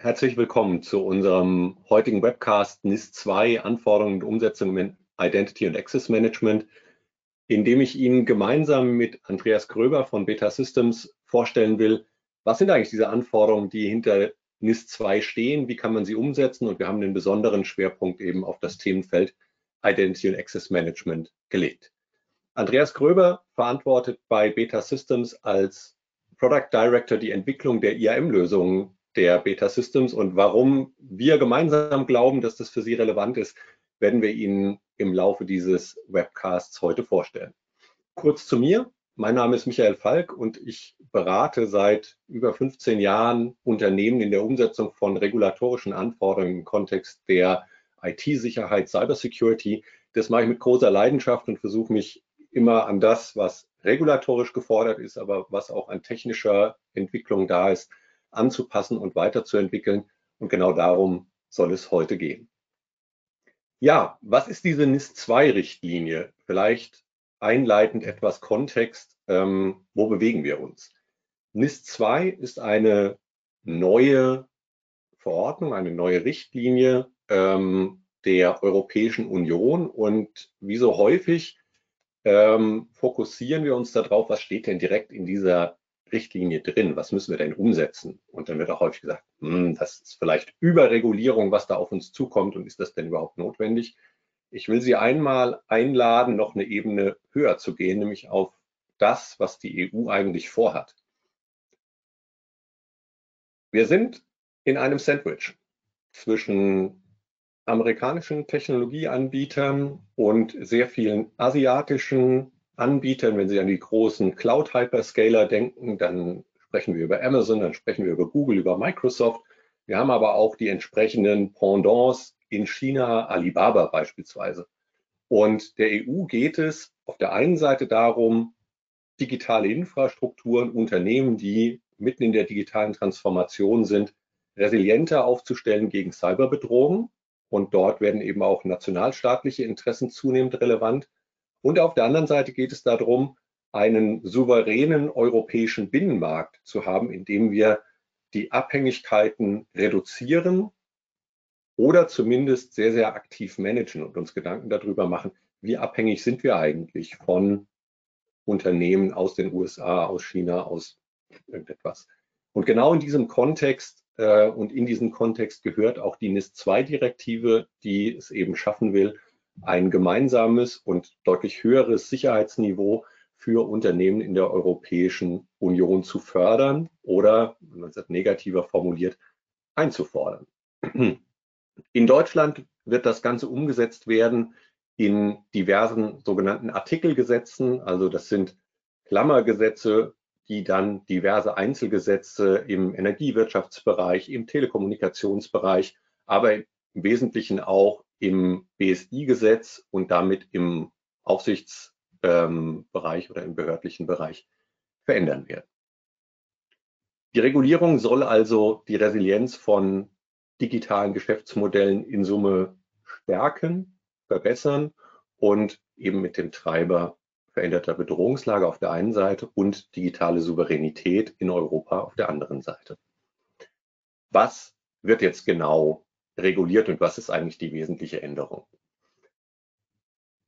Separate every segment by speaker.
Speaker 1: Herzlich willkommen zu unserem heutigen Webcast NIS 2 Anforderungen und Umsetzung im Identity und Access Management, in dem ich Ihnen gemeinsam mit Andreas Gröber von Beta Systems vorstellen will, was sind eigentlich diese Anforderungen, die hinter NIS 2 stehen, wie kann man sie umsetzen und wir haben den besonderen Schwerpunkt eben auf das Themenfeld Identity und Access Management gelegt. Andreas Gröber verantwortet bei Beta Systems als Product Director die Entwicklung der IAM-Lösungen der Beta Systems und warum wir gemeinsam glauben, dass das für Sie relevant ist, werden wir Ihnen im Laufe dieses Webcasts heute vorstellen. Kurz zu mir. Mein Name ist Michael Falk und ich berate seit über 15 Jahren Unternehmen in der Umsetzung von regulatorischen Anforderungen im Kontext der IT-Sicherheit, Cybersecurity. Das mache ich mit großer Leidenschaft und versuche mich immer an das, was regulatorisch gefordert ist, aber was auch an technischer Entwicklung da ist, anzupassen und weiterzuentwickeln. Und genau darum soll es heute gehen. Ja, was ist diese NIS-2-Richtlinie? Vielleicht einleitend etwas Kontext. Ähm, wo bewegen wir uns? NIS 2 ist eine neue Verordnung, eine neue Richtlinie ähm, der Europäischen Union. Und wie so häufig ähm, fokussieren wir uns darauf, was steht denn direkt in dieser Richtlinie drin? Was müssen wir denn umsetzen? Und dann wird auch häufig gesagt, hm, das ist vielleicht Überregulierung, was da auf uns zukommt und ist das denn überhaupt notwendig? Ich will Sie einmal einladen, noch eine Ebene höher zu gehen, nämlich auf das, was die EU eigentlich vorhat. Wir sind in einem Sandwich zwischen amerikanischen Technologieanbietern und sehr vielen asiatischen Anbietern. Wenn Sie an die großen Cloud-Hyperscaler denken, dann sprechen wir über Amazon, dann sprechen wir über Google, über Microsoft. Wir haben aber auch die entsprechenden Pendants in China, Alibaba beispielsweise. Und der EU geht es auf der einen Seite darum, digitale Infrastrukturen, Unternehmen, die mitten in der digitalen Transformation sind, resilienter aufzustellen gegen Cyberbedrohungen. Und dort werden eben auch nationalstaatliche Interessen zunehmend relevant. Und auf der anderen Seite geht es darum, einen souveränen europäischen Binnenmarkt zu haben, in dem wir die Abhängigkeiten reduzieren oder zumindest sehr, sehr aktiv managen und uns Gedanken darüber machen, wie abhängig sind wir eigentlich von Unternehmen aus den USA, aus China, aus irgendetwas. Und genau in diesem Kontext äh, und in diesem Kontext gehört auch die NIS-2-Direktive, die es eben schaffen will, ein gemeinsames und deutlich höheres Sicherheitsniveau für Unternehmen in der Europäischen Union zu fördern oder, wenn man es negativer formuliert, einzufordern. In Deutschland wird das Ganze umgesetzt werden in diversen sogenannten Artikelgesetzen. Also das sind Klammergesetze, die dann diverse Einzelgesetze im Energiewirtschaftsbereich, im Telekommunikationsbereich, aber im Wesentlichen auch im BSI-Gesetz und damit im Aufsichtsbereich ähm, oder im behördlichen Bereich verändern werden. Die Regulierung soll also die Resilienz von digitalen Geschäftsmodellen in Summe stärken, verbessern und eben mit dem Treiber veränderter Bedrohungslage auf der einen Seite und digitale Souveränität in Europa auf der anderen Seite. Was wird jetzt genau reguliert und was ist eigentlich die wesentliche Änderung.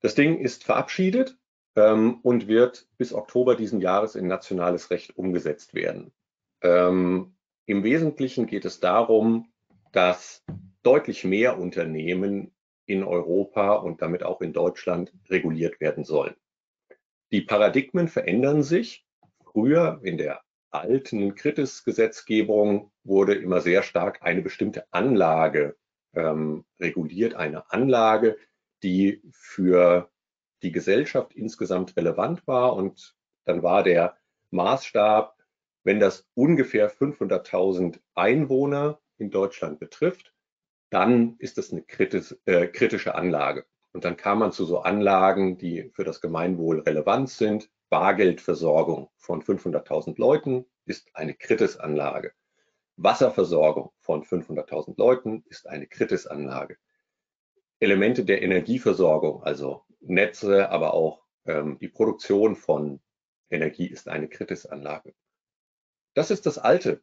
Speaker 1: Das Ding ist verabschiedet ähm, und wird bis Oktober diesen Jahres in nationales Recht umgesetzt werden. Ähm, Im Wesentlichen geht es darum, dass deutlich mehr Unternehmen in Europa und damit auch in Deutschland reguliert werden sollen. Die Paradigmen verändern sich. Früher in der alten Kritis-Gesetzgebung wurde immer sehr stark eine bestimmte Anlage ähm, reguliert, eine Anlage, die für die Gesellschaft insgesamt relevant war. Und dann war der Maßstab, wenn das ungefähr 500.000 Einwohner in Deutschland betrifft, dann ist das eine kritis, äh, kritische Anlage. Und dann kam man zu so Anlagen, die für das Gemeinwohl relevant sind. Bargeldversorgung von 500.000 Leuten ist eine Kritisanlage. Wasserversorgung von 500.000 Leuten ist eine Kritisanlage. Elemente der Energieversorgung, also Netze, aber auch ähm, die Produktion von Energie ist eine Kritisanlage. Das ist das alte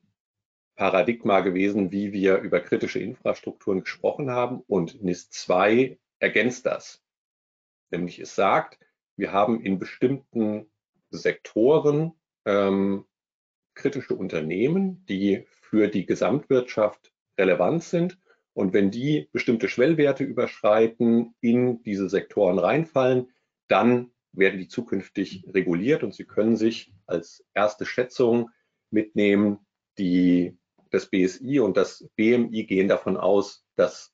Speaker 1: Paradigma gewesen, wie wir über kritische Infrastrukturen gesprochen haben. Und NIS 2 ergänzt das. Nämlich es sagt, wir haben in bestimmten Sektoren ähm, kritische Unternehmen, die für die Gesamtwirtschaft relevant sind. Und wenn die bestimmte Schwellwerte überschreiten, in diese Sektoren reinfallen, dann werden die zukünftig reguliert und Sie können sich als erste Schätzung mitnehmen, die, das BSI und das BMI gehen davon aus, dass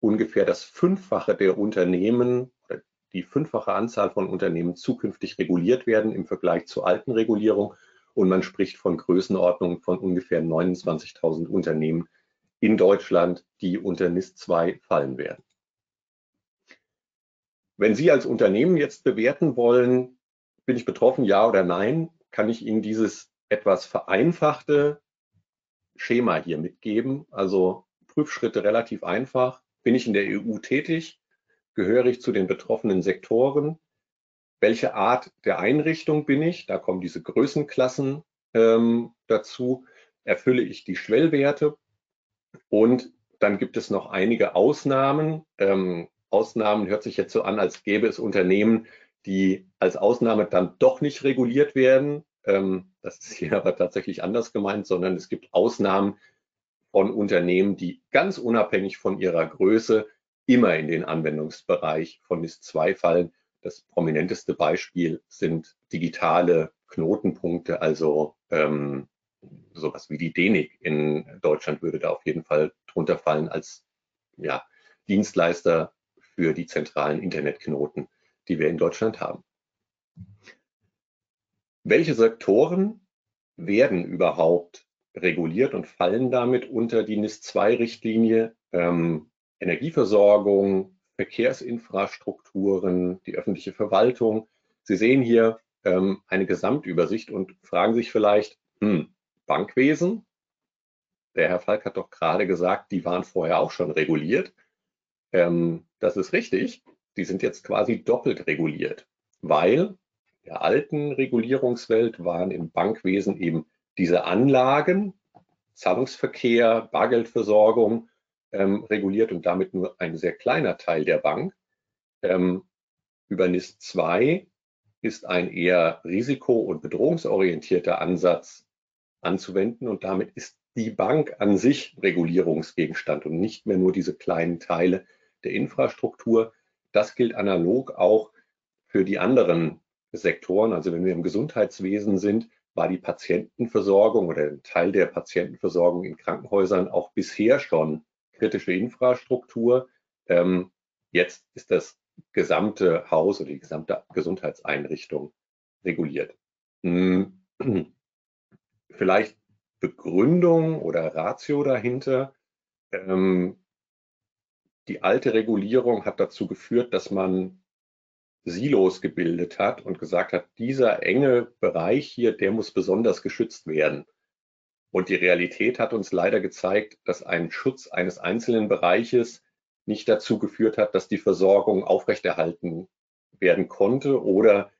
Speaker 1: ungefähr das Fünffache der Unternehmen oder die fünffache Anzahl von Unternehmen zukünftig reguliert werden im Vergleich zur alten Regulierung. Und man spricht von Größenordnungen von ungefähr 29.000 Unternehmen in Deutschland, die unter NIS 2 fallen werden. Wenn Sie als Unternehmen jetzt bewerten wollen, bin ich betroffen, ja oder nein, kann ich Ihnen dieses etwas vereinfachte Schema hier mitgeben. Also Prüfschritte relativ einfach. Bin ich in der EU tätig? Gehöre ich zu den betroffenen Sektoren? Welche Art der Einrichtung bin ich? Da kommen diese Größenklassen ähm, dazu. Erfülle ich die Schwellwerte? Und dann gibt es noch einige Ausnahmen. Ähm, Ausnahmen hört sich jetzt so an, als gäbe es Unternehmen, die als Ausnahme dann doch nicht reguliert werden. Ähm, das ist hier aber tatsächlich anders gemeint, sondern es gibt Ausnahmen von Unternehmen, die ganz unabhängig von ihrer Größe immer in den Anwendungsbereich von NIS 2 fallen. Das prominenteste Beispiel sind digitale Knotenpunkte, also ähm, sowas wie die DENIC in Deutschland würde da auf jeden Fall drunter fallen als ja, Dienstleister für die zentralen Internetknoten, die wir in Deutschland haben. Welche Sektoren werden überhaupt reguliert und fallen damit unter die NIS-2-Richtlinie? Ähm, Energieversorgung, Verkehrsinfrastrukturen, die öffentliche Verwaltung. Sie sehen hier ähm, eine Gesamtübersicht und fragen sich vielleicht, hm, Bankwesen, der Herr Falk hat doch gerade gesagt, die waren vorher auch schon reguliert. Ähm, das ist richtig. Die sind jetzt quasi doppelt reguliert, weil der alten Regulierungswelt waren im Bankwesen eben diese Anlagen, Zahlungsverkehr, Bargeldversorgung ähm, reguliert und damit nur ein sehr kleiner Teil der Bank. Ähm, über NIS 2 ist ein eher risiko- und bedrohungsorientierter Ansatz anzuwenden und damit ist die Bank an sich Regulierungsgegenstand und nicht mehr nur diese kleinen Teile der Infrastruktur. Das gilt analog auch für die anderen Sektoren. Also wenn wir im Gesundheitswesen sind, war die Patientenversorgung oder ein Teil der Patientenversorgung in Krankenhäusern auch bisher schon kritische Infrastruktur. Ähm, jetzt ist das gesamte Haus oder die gesamte Gesundheitseinrichtung reguliert. Hm. Vielleicht Begründung oder Ratio dahinter. Ähm, die alte Regulierung hat dazu geführt, dass man Silos gebildet hat und gesagt hat, dieser enge Bereich hier, der muss besonders geschützt werden. Und die Realität hat uns leider gezeigt, dass ein Schutz eines einzelnen Bereiches nicht dazu geführt hat, dass die Versorgung aufrechterhalten werden konnte oder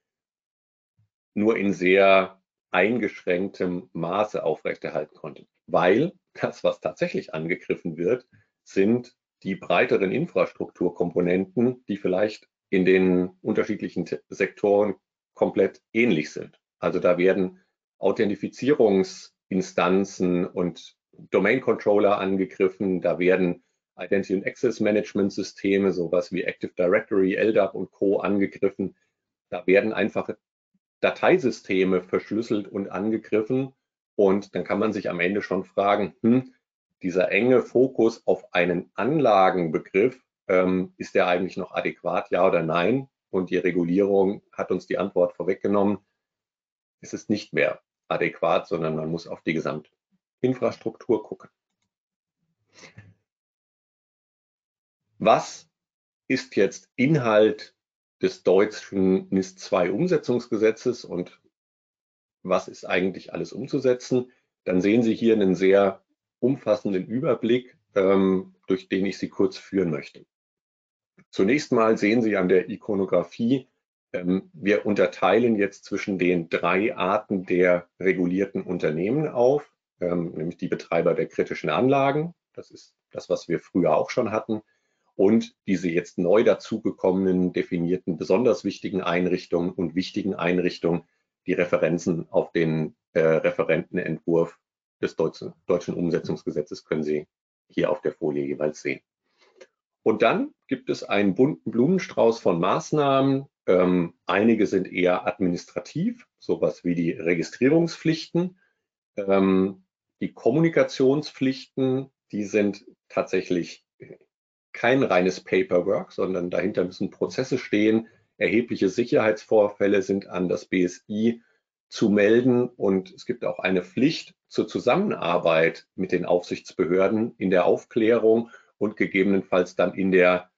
Speaker 1: nur in sehr eingeschränktem Maße aufrechterhalten konnte. Weil das, was tatsächlich angegriffen wird, sind die breiteren Infrastrukturkomponenten, die vielleicht in den unterschiedlichen Sektoren komplett ähnlich sind. Also da werden Authentifizierungsinstanzen und Domain Controller angegriffen, da werden Identity and Access Management Systeme, sowas wie Active Directory, LDAP und Co. angegriffen. Da werden einfach Dateisysteme verschlüsselt und angegriffen. Und dann kann man sich am Ende schon fragen, hm, dieser enge Fokus auf einen Anlagenbegriff, ähm, ist der eigentlich noch adäquat, ja oder nein? Und die Regulierung hat uns die Antwort vorweggenommen. Es ist nicht mehr adäquat, sondern man muss auf die Gesamtinfrastruktur gucken. Was ist jetzt Inhalt des deutschen NIS 2 Umsetzungsgesetzes und was ist eigentlich alles umzusetzen? Dann sehen Sie hier einen sehr umfassenden Überblick, ähm, durch den ich Sie kurz führen möchte. Zunächst mal sehen Sie an der Ikonografie, wir unterteilen jetzt zwischen den drei Arten der regulierten Unternehmen auf. ähm, nämlich die Betreiber der kritischen Anlagen. Das ist das, was wir früher auch schon hatten. Und diese jetzt neu dazugekommenen definierten besonders wichtigen Einrichtungen und wichtigen Einrichtungen, die Referenzen auf den äh, Referentenentwurf des deutschen Umsetzungsgesetzes können Sie hier auf der Folie jeweils sehen. Und dann gibt es einen bunten Blumenstrauß von Maßnahmen. Ähm, einige sind eher administrativ, sowas wie die Registrierungspflichten. Ähm, die Kommunikationspflichten, die sind tatsächlich kein reines Paperwork, sondern dahinter müssen Prozesse stehen. Erhebliche Sicherheitsvorfälle sind an das BSI zu melden und es gibt auch eine Pflicht zur Zusammenarbeit mit den Aufsichtsbehörden in der Aufklärung und gegebenenfalls dann in der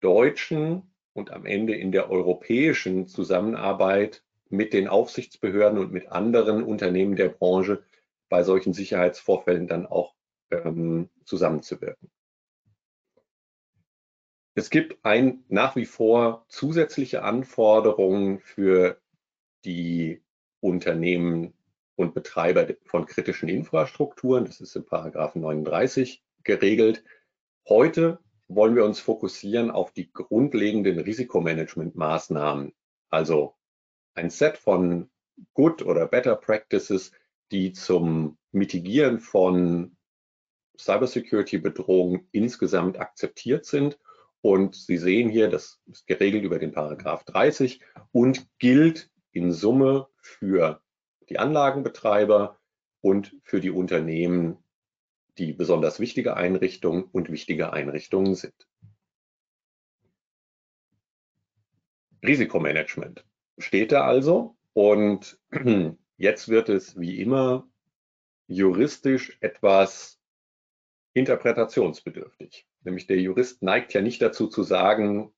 Speaker 1: deutschen und am Ende in der europäischen Zusammenarbeit mit den Aufsichtsbehörden und mit anderen Unternehmen der Branche bei solchen Sicherheitsvorfällen dann auch ähm, zusammenzuwirken. Es gibt ein nach wie vor zusätzliche Anforderungen für die Unternehmen und Betreiber von kritischen Infrastrukturen. Das ist in Paragraphen 39 geregelt. Heute wollen wir uns fokussieren auf die grundlegenden Risikomanagementmaßnahmen, also ein Set von Good oder Better Practices, die zum Mitigieren von Cybersecurity-Bedrohungen insgesamt akzeptiert sind. Und Sie sehen hier, das ist geregelt über den Paragraph 30 und gilt in Summe für die Anlagenbetreiber und für die Unternehmen, die besonders wichtige Einrichtungen und wichtige Einrichtungen sind. Risikomanagement steht da also und jetzt wird es wie immer juristisch etwas interpretationsbedürftig. Nämlich der Jurist neigt ja nicht dazu zu sagen,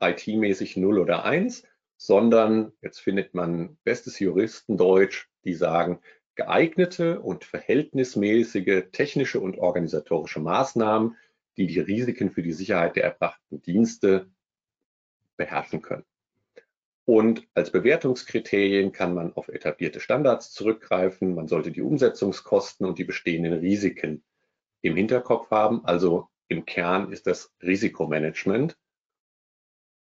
Speaker 1: IT-mäßig 0 oder 1, sondern jetzt findet man bestes Juristendeutsch, die sagen, geeignete und verhältnismäßige technische und organisatorische Maßnahmen, die die Risiken für die Sicherheit der erbrachten Dienste beherrschen können. Und als Bewertungskriterien kann man auf etablierte Standards zurückgreifen. Man sollte die Umsetzungskosten und die bestehenden Risiken im Hinterkopf haben. Also im Kern ist das Risikomanagement.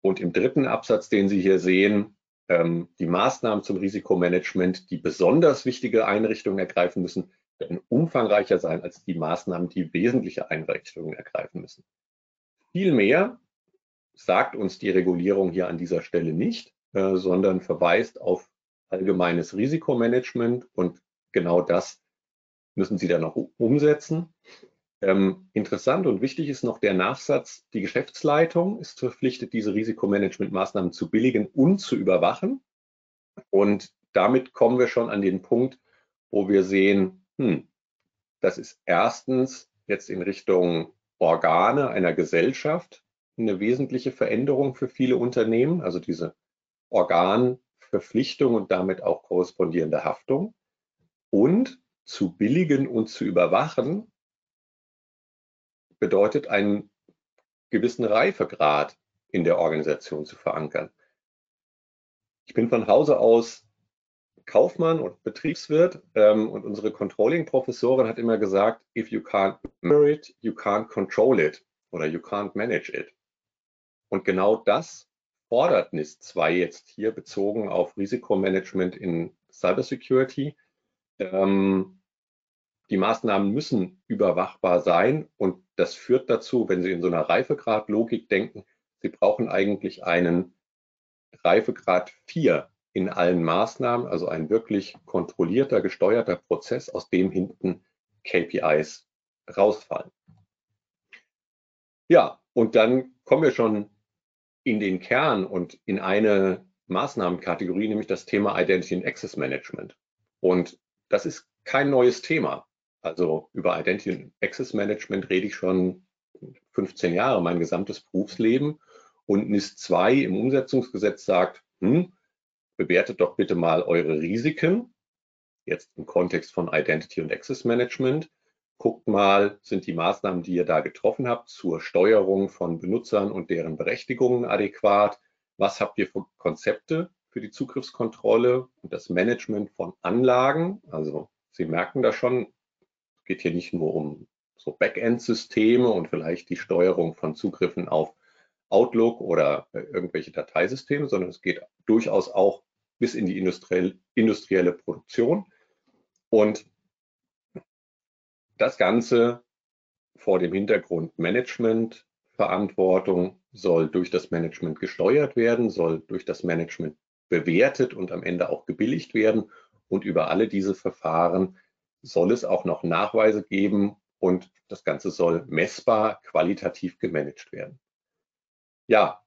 Speaker 1: Und im dritten Absatz, den Sie hier sehen, die Maßnahmen zum Risikomanagement, die besonders wichtige Einrichtungen ergreifen müssen, werden umfangreicher sein als die Maßnahmen, die wesentliche Einrichtungen ergreifen müssen. Vielmehr sagt uns die Regulierung hier an dieser Stelle nicht, äh, sondern verweist auf allgemeines Risikomanagement und genau das müssen Sie dann noch umsetzen. Ähm, interessant und wichtig ist noch der Nachsatz, die Geschäftsleitung ist verpflichtet, diese Risikomanagementmaßnahmen zu billigen und zu überwachen. Und damit kommen wir schon an den Punkt, wo wir sehen, hm, das ist erstens jetzt in Richtung Organe einer Gesellschaft eine wesentliche Veränderung für viele Unternehmen, also diese Organverpflichtung und damit auch korrespondierende Haftung. Und zu billigen und zu überwachen bedeutet, einen gewissen Reifegrad in der Organisation zu verankern. Ich bin von Hause aus Kaufmann und Betriebswirt ähm, und unsere Controlling-Professorin hat immer gesagt, if you can't measure it, you can't control it oder you can't manage it. Und genau das fordert NIS 2 jetzt hier bezogen auf Risikomanagement in Cybersecurity. Ähm, die Maßnahmen müssen überwachbar sein und das führt dazu, wenn Sie in so einer Reifegrad-Logik denken, Sie brauchen eigentlich einen Reifegrad 4 in allen Maßnahmen, also ein wirklich kontrollierter, gesteuerter Prozess, aus dem hinten KPIs rausfallen. Ja, und dann kommen wir schon in den Kern und in eine Maßnahmenkategorie, nämlich das Thema Identity and Access Management. Und das ist kein neues Thema. Also über Identity and Access Management rede ich schon 15 Jahre, mein gesamtes Berufsleben. Und NIS 2 im Umsetzungsgesetz sagt, hm, bewertet doch bitte mal eure Risiken, jetzt im Kontext von Identity und Access Management. Guckt mal, sind die Maßnahmen, die ihr da getroffen habt, zur Steuerung von Benutzern und deren Berechtigungen adäquat? Was habt ihr für Konzepte für die Zugriffskontrolle und das Management von Anlagen, also Sie merken das schon, geht hier nicht nur um so Backend-Systeme und vielleicht die Steuerung von Zugriffen auf Outlook oder äh, irgendwelche Dateisysteme, sondern es geht durchaus auch bis in die industriell, industrielle Produktion. Und das Ganze vor dem Hintergrund Management, Verantwortung soll durch das Management gesteuert werden, soll durch das Management bewertet und am Ende auch gebilligt werden. Und über alle diese Verfahren soll es auch noch Nachweise geben und das Ganze soll messbar, qualitativ gemanagt werden. Ja,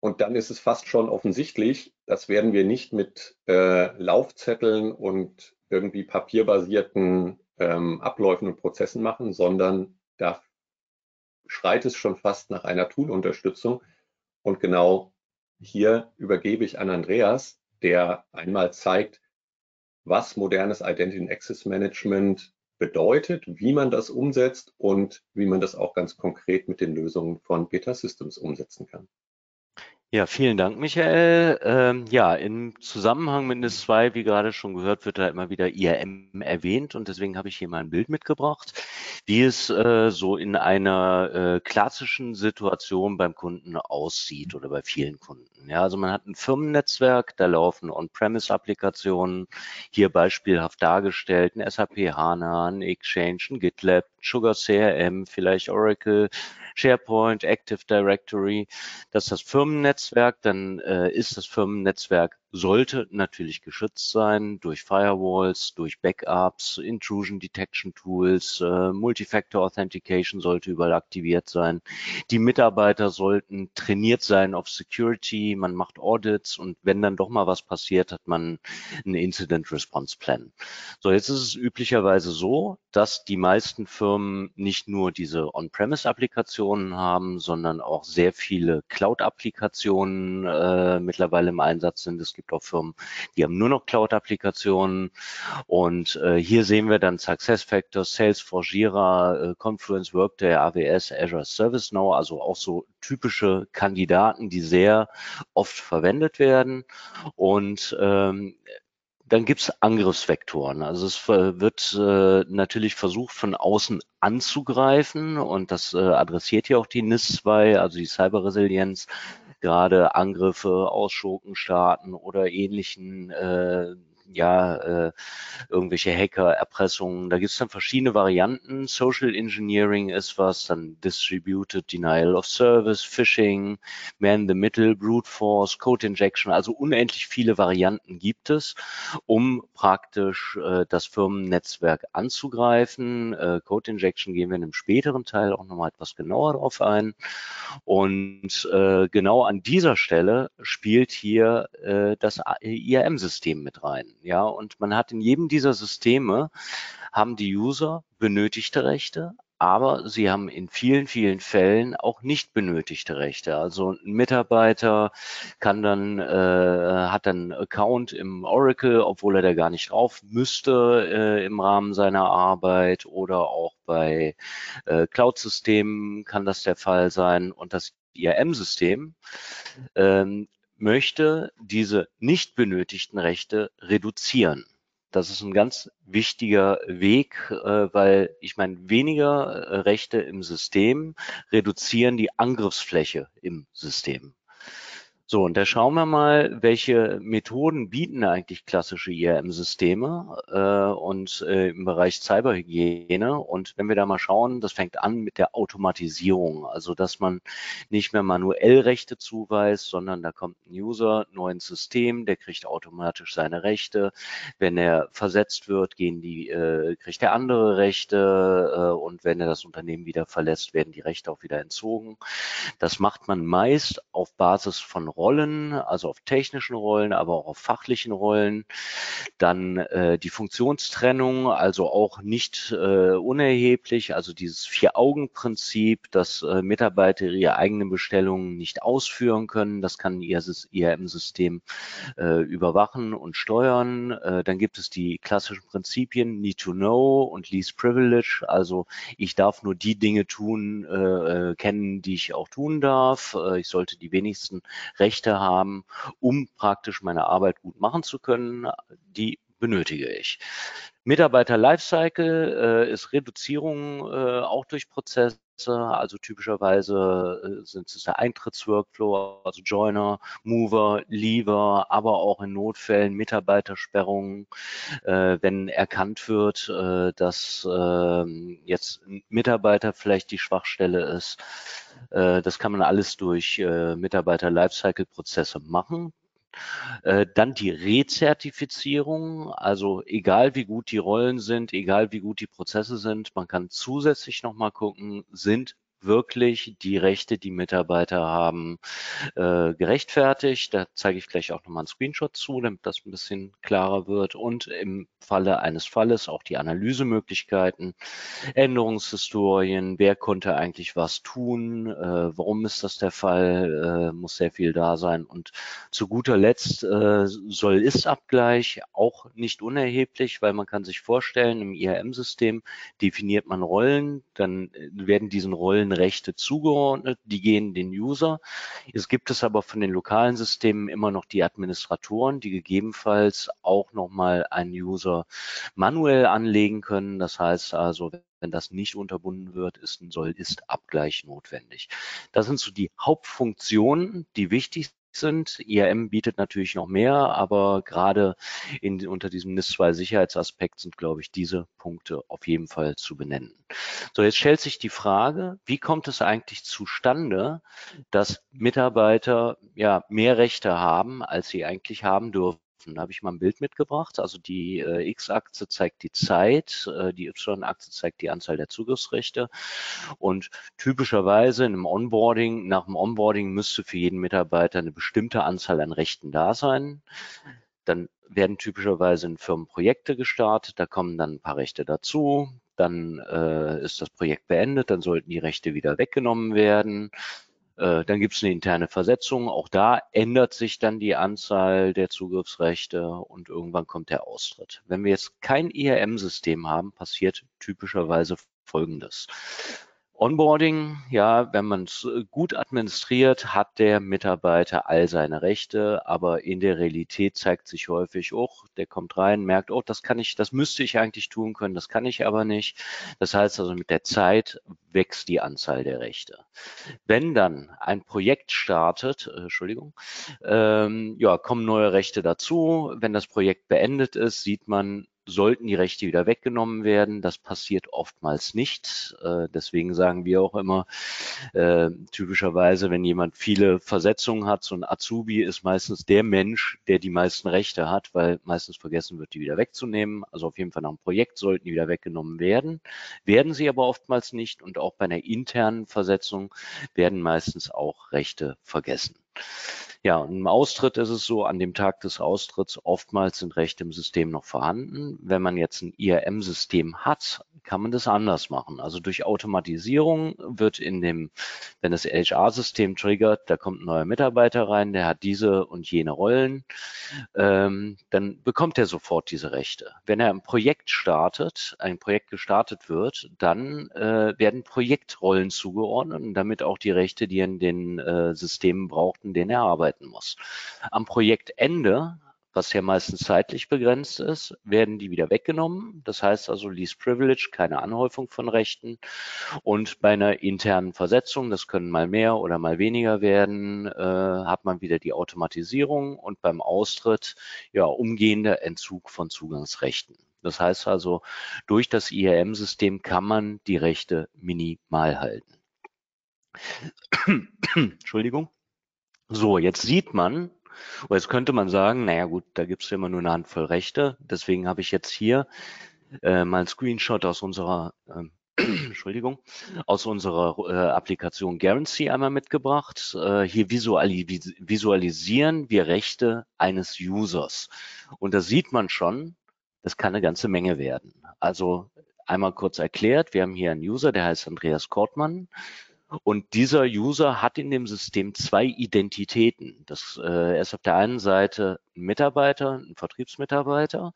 Speaker 1: und dann ist es fast schon offensichtlich, das werden wir nicht mit äh, Laufzetteln und irgendwie papierbasierten ähm, Abläufen und Prozessen machen, sondern da schreit es schon fast nach einer Tool-Unterstützung. Und genau hier übergebe ich an Andreas, der einmal zeigt, was modernes Identity Access Management bedeutet, wie man das umsetzt und wie man das auch ganz konkret mit den Lösungen von Beta Systems umsetzen kann.
Speaker 2: Ja, vielen Dank, Michael. Ähm, ja, im Zusammenhang mit NIS 2, wie gerade schon gehört, wird da immer wieder IRM erwähnt und deswegen habe ich hier mal ein Bild mitgebracht, wie es äh, so in einer äh, klassischen Situation beim Kunden aussieht oder bei vielen Kunden. Ja, also man hat ein Firmennetzwerk, da laufen On-Premise-Applikationen, hier beispielhaft dargestellt, ein SAP HANA, ein Exchange, ein GitLab, Sugar CRM, vielleicht Oracle, SharePoint, Active Directory. Das ist das Firmennetzwerk. Dann äh, ist das Firmennetzwerk sollte natürlich geschützt sein durch Firewalls, durch Backups, Intrusion Detection Tools, äh, Multifactor Authentication sollte überall aktiviert sein. Die Mitarbeiter sollten trainiert sein auf Security, man macht Audits und wenn dann doch mal was passiert, hat man einen Incident Response Plan. So, jetzt ist es üblicherweise so, dass die meisten Firmen nicht nur diese On-Premise-Applikationen haben, sondern auch sehr viele Cloud-Applikationen äh, mittlerweile im Einsatz sind. Es gibt auch Firmen, die haben nur noch Cloud-Applikationen. Und äh, hier sehen wir dann SuccessFactors, Salesforce, Jira, äh, Confluence, Workday, AWS, Azure ServiceNow, also auch so typische Kandidaten, die sehr oft verwendet werden. Und ähm, dann gibt es Angriffsvektoren. Also es wird äh, natürlich versucht, von außen anzugreifen und das äh, adressiert ja auch die NIS 2, also die Cyberresilienz, gerade Angriffe aus Schurkenstaaten oder ähnlichen äh, ja, äh, irgendwelche Hacker, Erpressungen. Da gibt es dann verschiedene Varianten. Social Engineering ist was, dann Distributed Denial of Service, Phishing, Man the Middle, Brute Force, Code Injection. Also unendlich viele Varianten gibt es, um praktisch äh, das Firmennetzwerk anzugreifen. Äh, Code Injection gehen wir in einem späteren Teil auch nochmal etwas genauer drauf ein. Und äh, genau an dieser Stelle spielt hier äh, das IAM-System mit rein. Ja, und man hat in jedem dieser Systeme haben die User benötigte Rechte, aber sie haben in vielen, vielen Fällen auch nicht benötigte Rechte. Also ein Mitarbeiter kann dann, äh, hat dann Account im Oracle, obwohl er da gar nicht drauf müsste äh, im Rahmen seiner Arbeit oder auch bei äh, Cloud-Systemen kann das der Fall sein. Und das IAM-System ähm, möchte diese nicht benötigten Rechte reduzieren. Das ist ein ganz wichtiger Weg, äh, weil ich meine, weniger äh, Rechte im System reduzieren die Angriffsfläche im System. So, und da schauen wir mal, welche Methoden bieten eigentlich klassische IRM-Systeme äh, und äh, im Bereich Cyberhygiene. Und wenn wir da mal schauen, das fängt an mit der Automatisierung, also dass man nicht mehr manuell Rechte zuweist, sondern da kommt ein User, neu ins System, der kriegt automatisch seine Rechte. Wenn er versetzt wird, gehen die, äh, kriegt er andere Rechte äh, und wenn er das Unternehmen wieder verlässt, werden die Rechte auch wieder entzogen. Das macht man meist auf Basis von Rollen, also auf technischen Rollen, aber auch auf fachlichen Rollen. Dann äh, die Funktionstrennung, also auch nicht äh, unerheblich, also dieses Vier-Augen-Prinzip, dass äh, Mitarbeiter ihre eigenen Bestellungen nicht ausführen können. Das kann ihr IRM-System äh, überwachen und steuern. Äh, dann gibt es die klassischen Prinzipien Need to Know und Least Privilege, also ich darf nur die Dinge tun, äh, äh kennen, die ich auch tun darf. Äh, ich sollte die wenigsten Rechte haben, um praktisch meine Arbeit gut machen zu können. Die benötige ich. Mitarbeiter Lifecycle äh, ist Reduzierung äh, auch durch Prozesse. Also typischerweise äh, sind es der Eintrittsworkflow, also Joiner, Mover, Lever, aber auch in Notfällen Mitarbeitersperrungen, äh, wenn erkannt wird, äh, dass ähm, jetzt ein Mitarbeiter vielleicht die Schwachstelle ist. Äh, das kann man alles durch Mitarbeiter Lifecycle-Prozesse machen. Äh, dann die Rezertifizierung, also egal wie gut die Rollen sind, egal wie gut die Prozesse sind, man kann zusätzlich nochmal gucken, sind wirklich die Rechte, die Mitarbeiter haben, äh, gerechtfertigt. Da zeige ich gleich auch nochmal einen Screenshot zu, damit das ein bisschen klarer wird. Und im Falle eines Falles auch die Analysemöglichkeiten, Änderungshistorien, wer konnte eigentlich was tun, äh, warum ist das der Fall, äh, muss sehr viel da sein. Und zu guter Letzt äh, soll Ist-Abgleich auch nicht unerheblich, weil man kann sich vorstellen, im IRM-System definiert man Rollen, dann werden diesen Rollen Rechte zugeordnet, die gehen den User. Es gibt es aber von den lokalen Systemen immer noch die Administratoren, die gegebenenfalls auch nochmal einen User manuell anlegen können. Das heißt also, wenn das nicht unterbunden wird, ist ein Soll-Ist-Abgleich notwendig. Das sind so die Hauptfunktionen, die wichtig sind. IAM bietet natürlich noch mehr, aber gerade in, unter diesem NIS-2-Sicherheitsaspekt sind, glaube ich, diese Punkte auf jeden Fall zu benennen. So, jetzt stellt sich die Frage, wie kommt es eigentlich zustande, dass Mitarbeiter ja mehr Rechte haben, als sie eigentlich haben dürfen? Da habe ich mal ein Bild mitgebracht. Also die äh, X-Achse zeigt die Zeit, äh, die Y-Achse zeigt die Anzahl der Zugriffsrechte. Und typischerweise in einem Onboarding, nach dem Onboarding müsste für jeden Mitarbeiter eine bestimmte Anzahl an Rechten da sein. Dann werden typischerweise in Firmen Projekte gestartet, da kommen dann ein paar Rechte dazu. Dann äh, ist das Projekt beendet, dann sollten die Rechte wieder weggenommen werden. Äh, dann gibt es eine interne Versetzung. Auch da ändert sich dann die Anzahl der Zugriffsrechte und irgendwann kommt der Austritt. Wenn wir jetzt kein IRM-System haben, passiert typischerweise Folgendes. Onboarding, ja, wenn man es äh, gut administriert, hat der Mitarbeiter all seine Rechte, aber in der Realität zeigt sich häufig, oh, der kommt rein, merkt, oh, das kann ich, das müsste ich eigentlich tun können, das kann ich aber nicht. Das heißt also, mit der Zeit wächst die Anzahl der Rechte. Wenn dann ein Projekt startet, äh, Entschuldigung, ähm, ja, kommen neue Rechte dazu. Wenn das Projekt beendet ist, sieht man, sollten die Rechte wieder weggenommen werden. Das passiert oftmals nicht. Äh, deswegen sagen wir auch immer, äh, typischerweise, wenn jemand viele Versetzungen hat, so ein Azubi ist meistens der Mensch, der die meisten Rechte hat, weil meistens vergessen wird, die wieder wegzunehmen. Also auf jeden Fall nach einem Projekt sollten die wieder weggenommen werden. Werden sie aber oftmals nicht und auch bei einer internen Versetzung werden meistens auch Rechte vergessen. Ja, und im Austritt ist es so, an dem Tag des Austritts oftmals sind Rechte im System noch vorhanden. Wenn man jetzt ein IRM-System hat, kann man das anders machen. Also durch Automatisierung wird in dem, wenn das HR-System triggert, da kommt ein neuer Mitarbeiter rein, der hat diese und jene Rollen, ähm, dann bekommt er sofort diese Rechte. Wenn er ein Projekt startet, ein Projekt gestartet wird, dann äh, werden Projektrollen zugeordnet und damit auch die Rechte, die er in den äh, Systemen braucht, in denen er arbeiten muss. Am Projektende was ja meistens zeitlich begrenzt ist, werden die wieder weggenommen. Das heißt also Least Privilege, keine Anhäufung von Rechten. Und bei einer internen Versetzung, das können mal mehr oder mal weniger werden, äh, hat man wieder die Automatisierung und beim Austritt ja umgehender Entzug von Zugangsrechten. Das heißt also, durch das IRM-System kann man die Rechte minimal halten. Entschuldigung. So, jetzt sieht man, und jetzt könnte man sagen, naja gut, da gibt es ja immer nur eine Handvoll Rechte. Deswegen habe ich jetzt hier äh, mal einen Screenshot aus unserer äh, Entschuldigung, aus unserer äh, Applikation Guarantee einmal mitgebracht. Äh, hier visualis visualisieren wir Rechte eines Users. Und da sieht man schon, das kann eine ganze Menge werden. Also einmal kurz erklärt, wir haben hier einen User, der heißt Andreas Kortmann. Und dieser User hat in dem System zwei Identitäten. Das, äh, er ist auf der einen Seite ein Mitarbeiter, ein Vertriebsmitarbeiter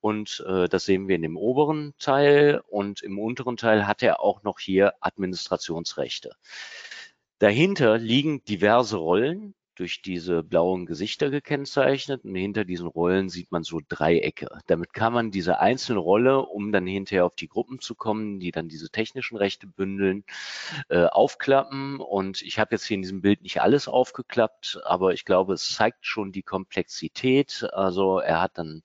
Speaker 2: und äh, das sehen wir in dem oberen Teil und im unteren Teil hat er auch noch hier Administrationsrechte. Dahinter liegen diverse Rollen, durch diese blauen Gesichter gekennzeichnet und hinter diesen Rollen sieht man so Dreiecke. Damit kann man diese einzelne Rolle, um dann hinterher auf die Gruppen zu kommen, die dann diese technischen Rechte bündeln, äh, aufklappen. Und ich habe jetzt hier in diesem Bild nicht alles aufgeklappt, aber ich glaube, es zeigt schon die Komplexität. Also er hat dann,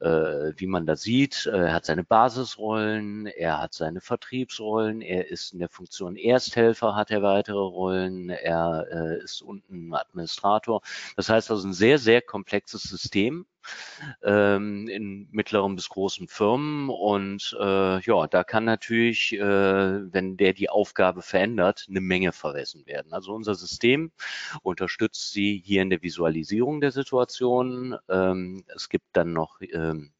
Speaker 2: äh, wie man da sieht, äh, er hat seine Basisrollen, er hat seine Vertriebsrollen, er ist in der Funktion Ersthelfer, hat er weitere Rollen, er äh, ist unten Administrator. Das heißt also ein sehr, sehr komplexes System ähm, in mittleren bis großen Firmen. Und äh, ja, da kann natürlich, äh, wenn der die Aufgabe verändert, eine Menge verwessen werden. Also unser System unterstützt Sie hier in der Visualisierung der Situation. Ähm, es gibt dann noch ähm,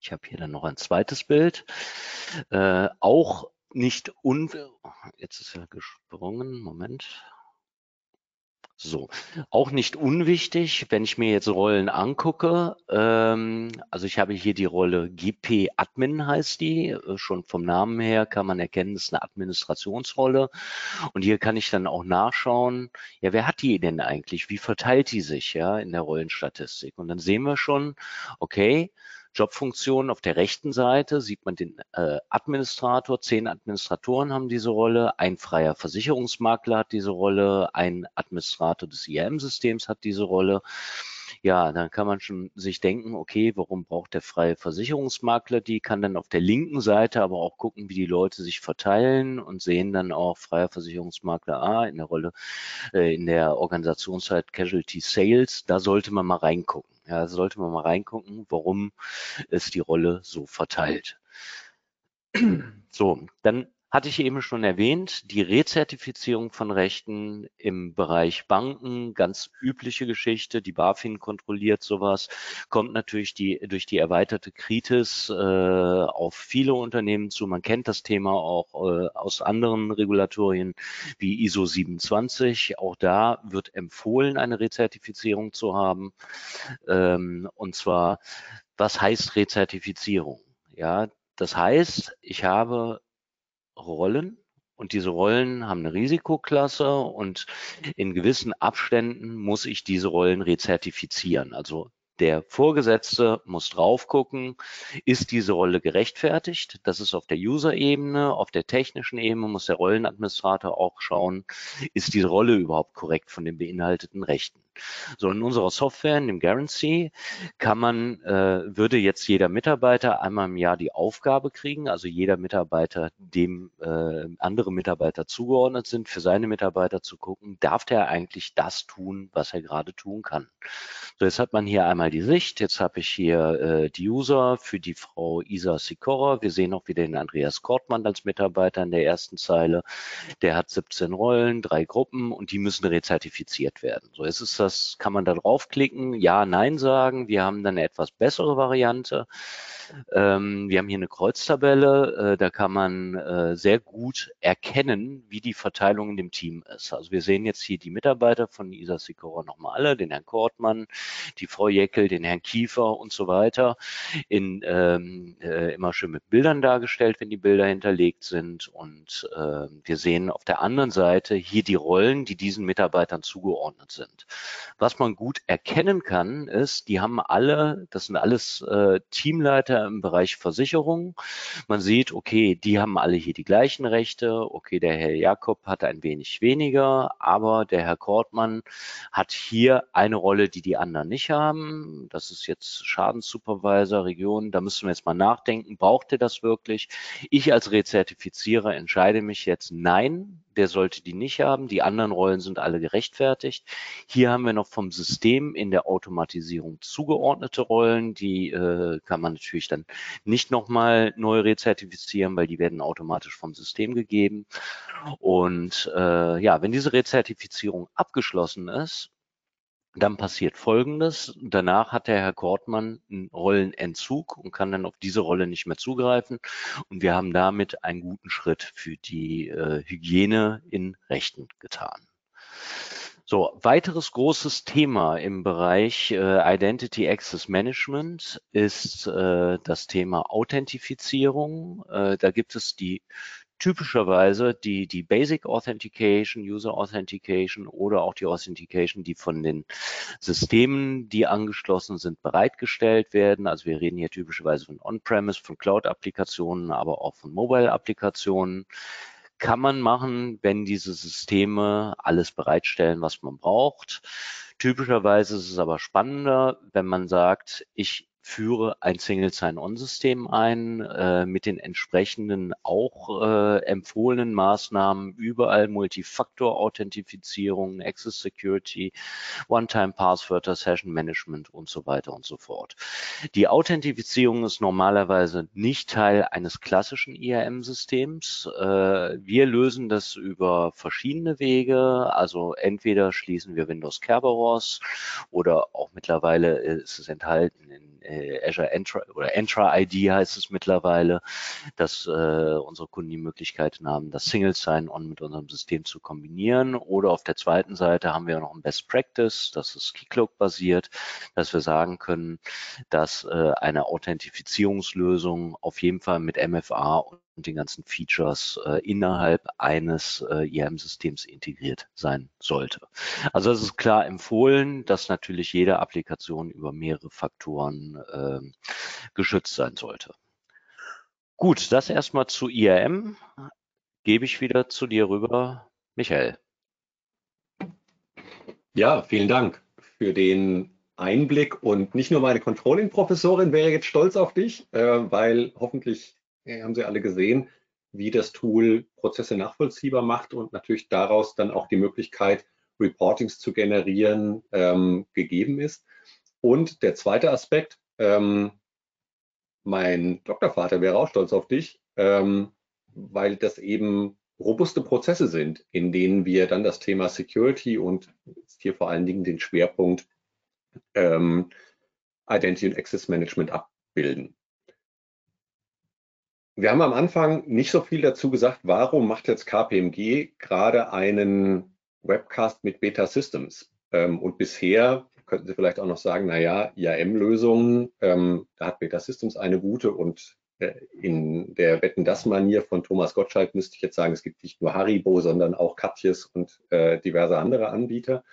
Speaker 2: ich habe hier dann noch ein zweites Bild. Äh, auch nicht un... Jetzt ist er gesprungen. Moment. So, auch nicht unwichtig, wenn ich mir jetzt Rollen angucke. Ähm, also ich habe hier die Rolle GP Admin heißt die. Äh, schon vom Namen her kann man erkennen, das ist eine Administrationsrolle. Und hier kann ich dann auch nachschauen, ja, wer hat die denn eigentlich? Wie verteilt die sich ja in der Rollenstatistik? Und dann sehen wir schon, okay, Jobfunktionen auf der rechten Seite sieht man den äh, Administrator. Zehn Administratoren haben diese Rolle. Ein freier Versicherungsmakler hat diese Rolle. Ein Administrator des IAM-Systems hat diese Rolle. Ja, dann kann man schon sich denken, okay, warum braucht der freie Versicherungsmakler die? Kann dann auf der linken Seite aber auch gucken, wie die Leute sich verteilen und sehen dann auch freier Versicherungsmakler A in der Rolle, äh, in der Organisationszeit Casualty Sales. Da sollte man mal reingucken. Ja, sollte man mal reingucken, warum es die Rolle so verteilt. So, dann hatte ich eben schon erwähnt, die Rezertifizierung von Rechten im Bereich Banken, ganz übliche Geschichte. Die BaFin kontrolliert sowas, kommt natürlich die, durch die erweiterte Kritis äh, auf viele Unternehmen zu. Man kennt das Thema auch äh, aus anderen Regulatorien wie ISO 27. Auch da wird empfohlen, eine Rezertifizierung zu haben. Ähm, und zwar, was heißt Rezertifizierung? Ja, das heißt, ich habe Rollen und diese Rollen haben eine Risikoklasse und in gewissen Abständen muss ich diese Rollen rezertifizieren. Also der Vorgesetzte muss drauf gucken, ist diese Rolle gerechtfertigt? Das ist auf der User-Ebene. Auf der technischen Ebene muss der Rollenadministrator auch schauen, ist diese Rolle überhaupt korrekt von den beinhalteten Rechten? So in unserer Software, in dem Guarantee, kann man, äh, würde jetzt jeder Mitarbeiter einmal im Jahr die Aufgabe kriegen, also jeder Mitarbeiter, dem äh, andere Mitarbeiter zugeordnet sind, für seine Mitarbeiter zu gucken, darf der eigentlich das tun, was er gerade tun kann. So, jetzt hat man hier einmal die Sicht, jetzt habe ich hier äh, die User für die Frau Isa Sikora. Wir sehen auch wieder den Andreas Kortmann als Mitarbeiter in der ersten Zeile. Der hat 17 Rollen, drei Gruppen und die müssen rezertifiziert werden. So, jetzt ist das das kann man da draufklicken, ja, nein sagen. Wir haben dann eine etwas bessere Variante. Ähm, wir haben hier eine Kreuztabelle, äh, da kann man äh, sehr gut erkennen, wie die Verteilung in dem Team ist. Also wir sehen jetzt hier die Mitarbeiter von Isa Sikora nochmal alle, den Herrn Kortmann, die Frau Jeckel, den Herrn Kiefer und so weiter, in, ähm, äh, immer schön mit Bildern dargestellt, wenn die Bilder hinterlegt sind. Und äh, wir sehen auf der anderen Seite hier die Rollen, die diesen Mitarbeitern zugeordnet sind. Was man gut erkennen kann, ist, die haben alle, das sind alles äh, Teamleiter, im Bereich Versicherung. Man sieht, okay, die haben alle hier die gleichen Rechte. Okay, der Herr Jakob hat ein wenig weniger, aber der Herr Kortmann hat hier eine Rolle, die die anderen nicht haben. Das ist jetzt Schadenssupervisor, Region. Da müssen wir jetzt mal nachdenken. Braucht er das wirklich? Ich als Rezertifizierer entscheide mich jetzt, nein, der sollte die nicht haben. Die anderen Rollen sind alle gerechtfertigt. Hier haben wir noch vom System in der Automatisierung zugeordnete Rollen. Die äh, kann man natürlich dann nicht nochmal neu rezertifizieren, weil die werden automatisch vom System gegeben. Und äh, ja, wenn diese Rezertifizierung abgeschlossen ist, dann passiert Folgendes. Danach hat der Herr Kortmann einen Rollenentzug und kann dann auf diese Rolle nicht mehr zugreifen. Und wir haben damit einen guten Schritt für die äh, Hygiene in Rechten getan. So, weiteres großes Thema im Bereich äh, Identity Access Management ist äh, das Thema Authentifizierung. Äh, da gibt es die typischerweise die, die Basic Authentication, User Authentication oder auch die Authentication, die von den Systemen, die angeschlossen sind, bereitgestellt werden. Also wir reden hier typischerweise von On-Premise, von Cloud-Applikationen, aber auch von Mobile-Applikationen. Kann man machen, wenn diese Systeme alles bereitstellen, was man braucht. Typischerweise ist es aber spannender, wenn man sagt, ich führe ein Single Sign-On-System ein äh, mit den entsprechenden auch äh, empfohlenen Maßnahmen, überall Multifaktor-Authentifizierung, Access Security, One-Time-Passwörter, Session Management und so weiter und so fort. Die Authentifizierung ist normalerweise nicht Teil eines klassischen IAM-Systems. Äh, wir lösen das über verschiedene Wege, also entweder schließen wir Windows Kerberos oder auch mittlerweile ist es enthalten in äh, Azure Entra oder Entra ID heißt es mittlerweile, dass äh, unsere Kunden die Möglichkeiten haben, das Single Sign-On mit unserem System zu kombinieren. Oder auf der zweiten Seite haben wir noch ein Best Practice, das ist Keycloak basiert, dass wir sagen können, dass äh, eine Authentifizierungslösung auf jeden Fall mit MFA und den ganzen Features äh, innerhalb eines äh, IAM-Systems integriert sein sollte. Also es ist klar empfohlen, dass natürlich jede Applikation über mehrere Faktoren äh, geschützt sein sollte. Gut, das erstmal zu IAM. Gebe ich wieder zu dir rüber, Michael.
Speaker 1: Ja, vielen Dank für den Einblick und nicht nur meine Controlling-Professorin wäre jetzt stolz auf dich, äh, weil hoffentlich haben Sie alle gesehen, wie das Tool Prozesse nachvollziehbar macht und natürlich daraus dann auch die Möglichkeit, Reportings zu generieren, ähm, gegeben ist. Und der zweite Aspekt, ähm, mein Doktorvater wäre auch stolz auf dich, ähm, weil das eben robuste Prozesse sind, in denen wir dann das Thema Security und hier vor allen Dingen den Schwerpunkt ähm, Identity und Access Management abbilden. Wir haben am Anfang nicht so viel dazu gesagt, warum macht jetzt KPMG gerade einen Webcast mit Beta Systems? Ähm, und bisher könnten Sie vielleicht auch noch sagen, naja, IAM-Lösungen, ähm, da hat Beta Systems eine gute und äh, in der Wetten das Manier von Thomas Gottschalk müsste ich jetzt sagen, es gibt nicht nur Haribo, sondern auch Katjes und äh, diverse andere Anbieter.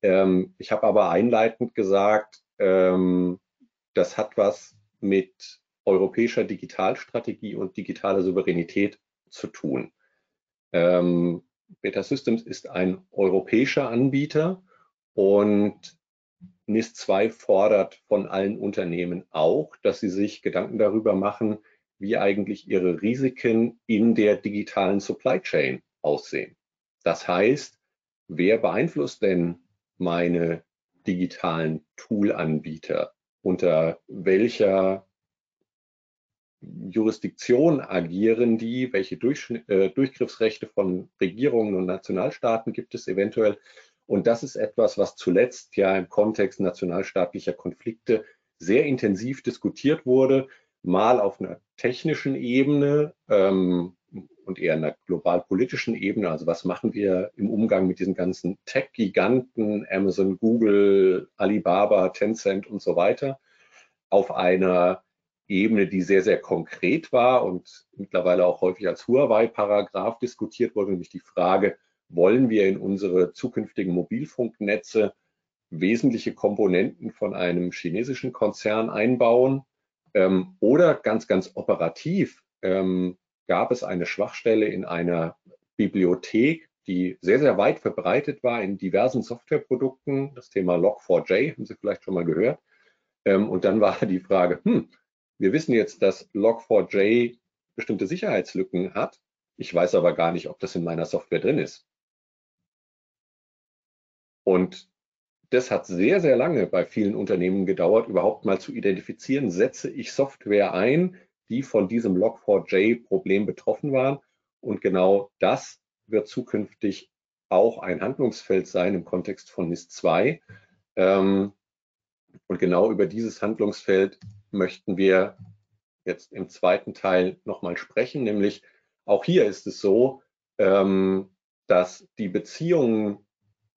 Speaker 1: Ähm, ich habe aber einleitend gesagt, ähm, das hat was mit europäischer Digitalstrategie und digitaler Souveränität zu tun. Ähm, Beta Systems ist ein europäischer Anbieter und NIS 2 fordert von allen Unternehmen auch, dass sie sich Gedanken darüber machen, wie eigentlich ihre Risiken in der digitalen Supply Chain aussehen. Das heißt, wer beeinflusst denn meine digitalen Tool-Anbieter? Unter welcher Jurisdiktion agieren die, welche Durch, äh, Durchgriffsrechte von Regierungen und Nationalstaaten gibt es eventuell. Und das ist etwas, was zuletzt ja im Kontext nationalstaatlicher Konflikte sehr intensiv diskutiert wurde, mal auf einer technischen Ebene ähm, und eher einer global-politischen Ebene. Also was machen wir im Umgang mit diesen ganzen Tech-Giganten, Amazon, Google, Alibaba, Tencent und so weiter, auf einer Ebene, die sehr, sehr konkret war und mittlerweile auch häufig als Huawei-Paragraph diskutiert wurde, nämlich die Frage, wollen wir in unsere zukünftigen Mobilfunknetze wesentliche Komponenten von einem chinesischen Konzern einbauen? Ähm, oder ganz, ganz operativ ähm, gab es eine Schwachstelle in einer Bibliothek, die sehr, sehr weit verbreitet war in diversen Softwareprodukten. Das Thema Log4j haben Sie vielleicht schon mal gehört. Ähm, und dann war die Frage, hm, wir wissen jetzt, dass Log4j bestimmte Sicherheitslücken hat. Ich weiß aber gar nicht, ob das in meiner Software drin ist. Und das hat sehr, sehr lange bei vielen Unternehmen gedauert, überhaupt mal zu identifizieren, setze ich Software ein, die von diesem Log4j-Problem betroffen waren. Und genau das wird zukünftig auch ein Handlungsfeld sein im Kontext von NIS 2. Ähm, und genau über dieses Handlungsfeld möchten wir jetzt im zweiten Teil nochmal sprechen, nämlich auch hier ist es so, ähm, dass die Beziehungen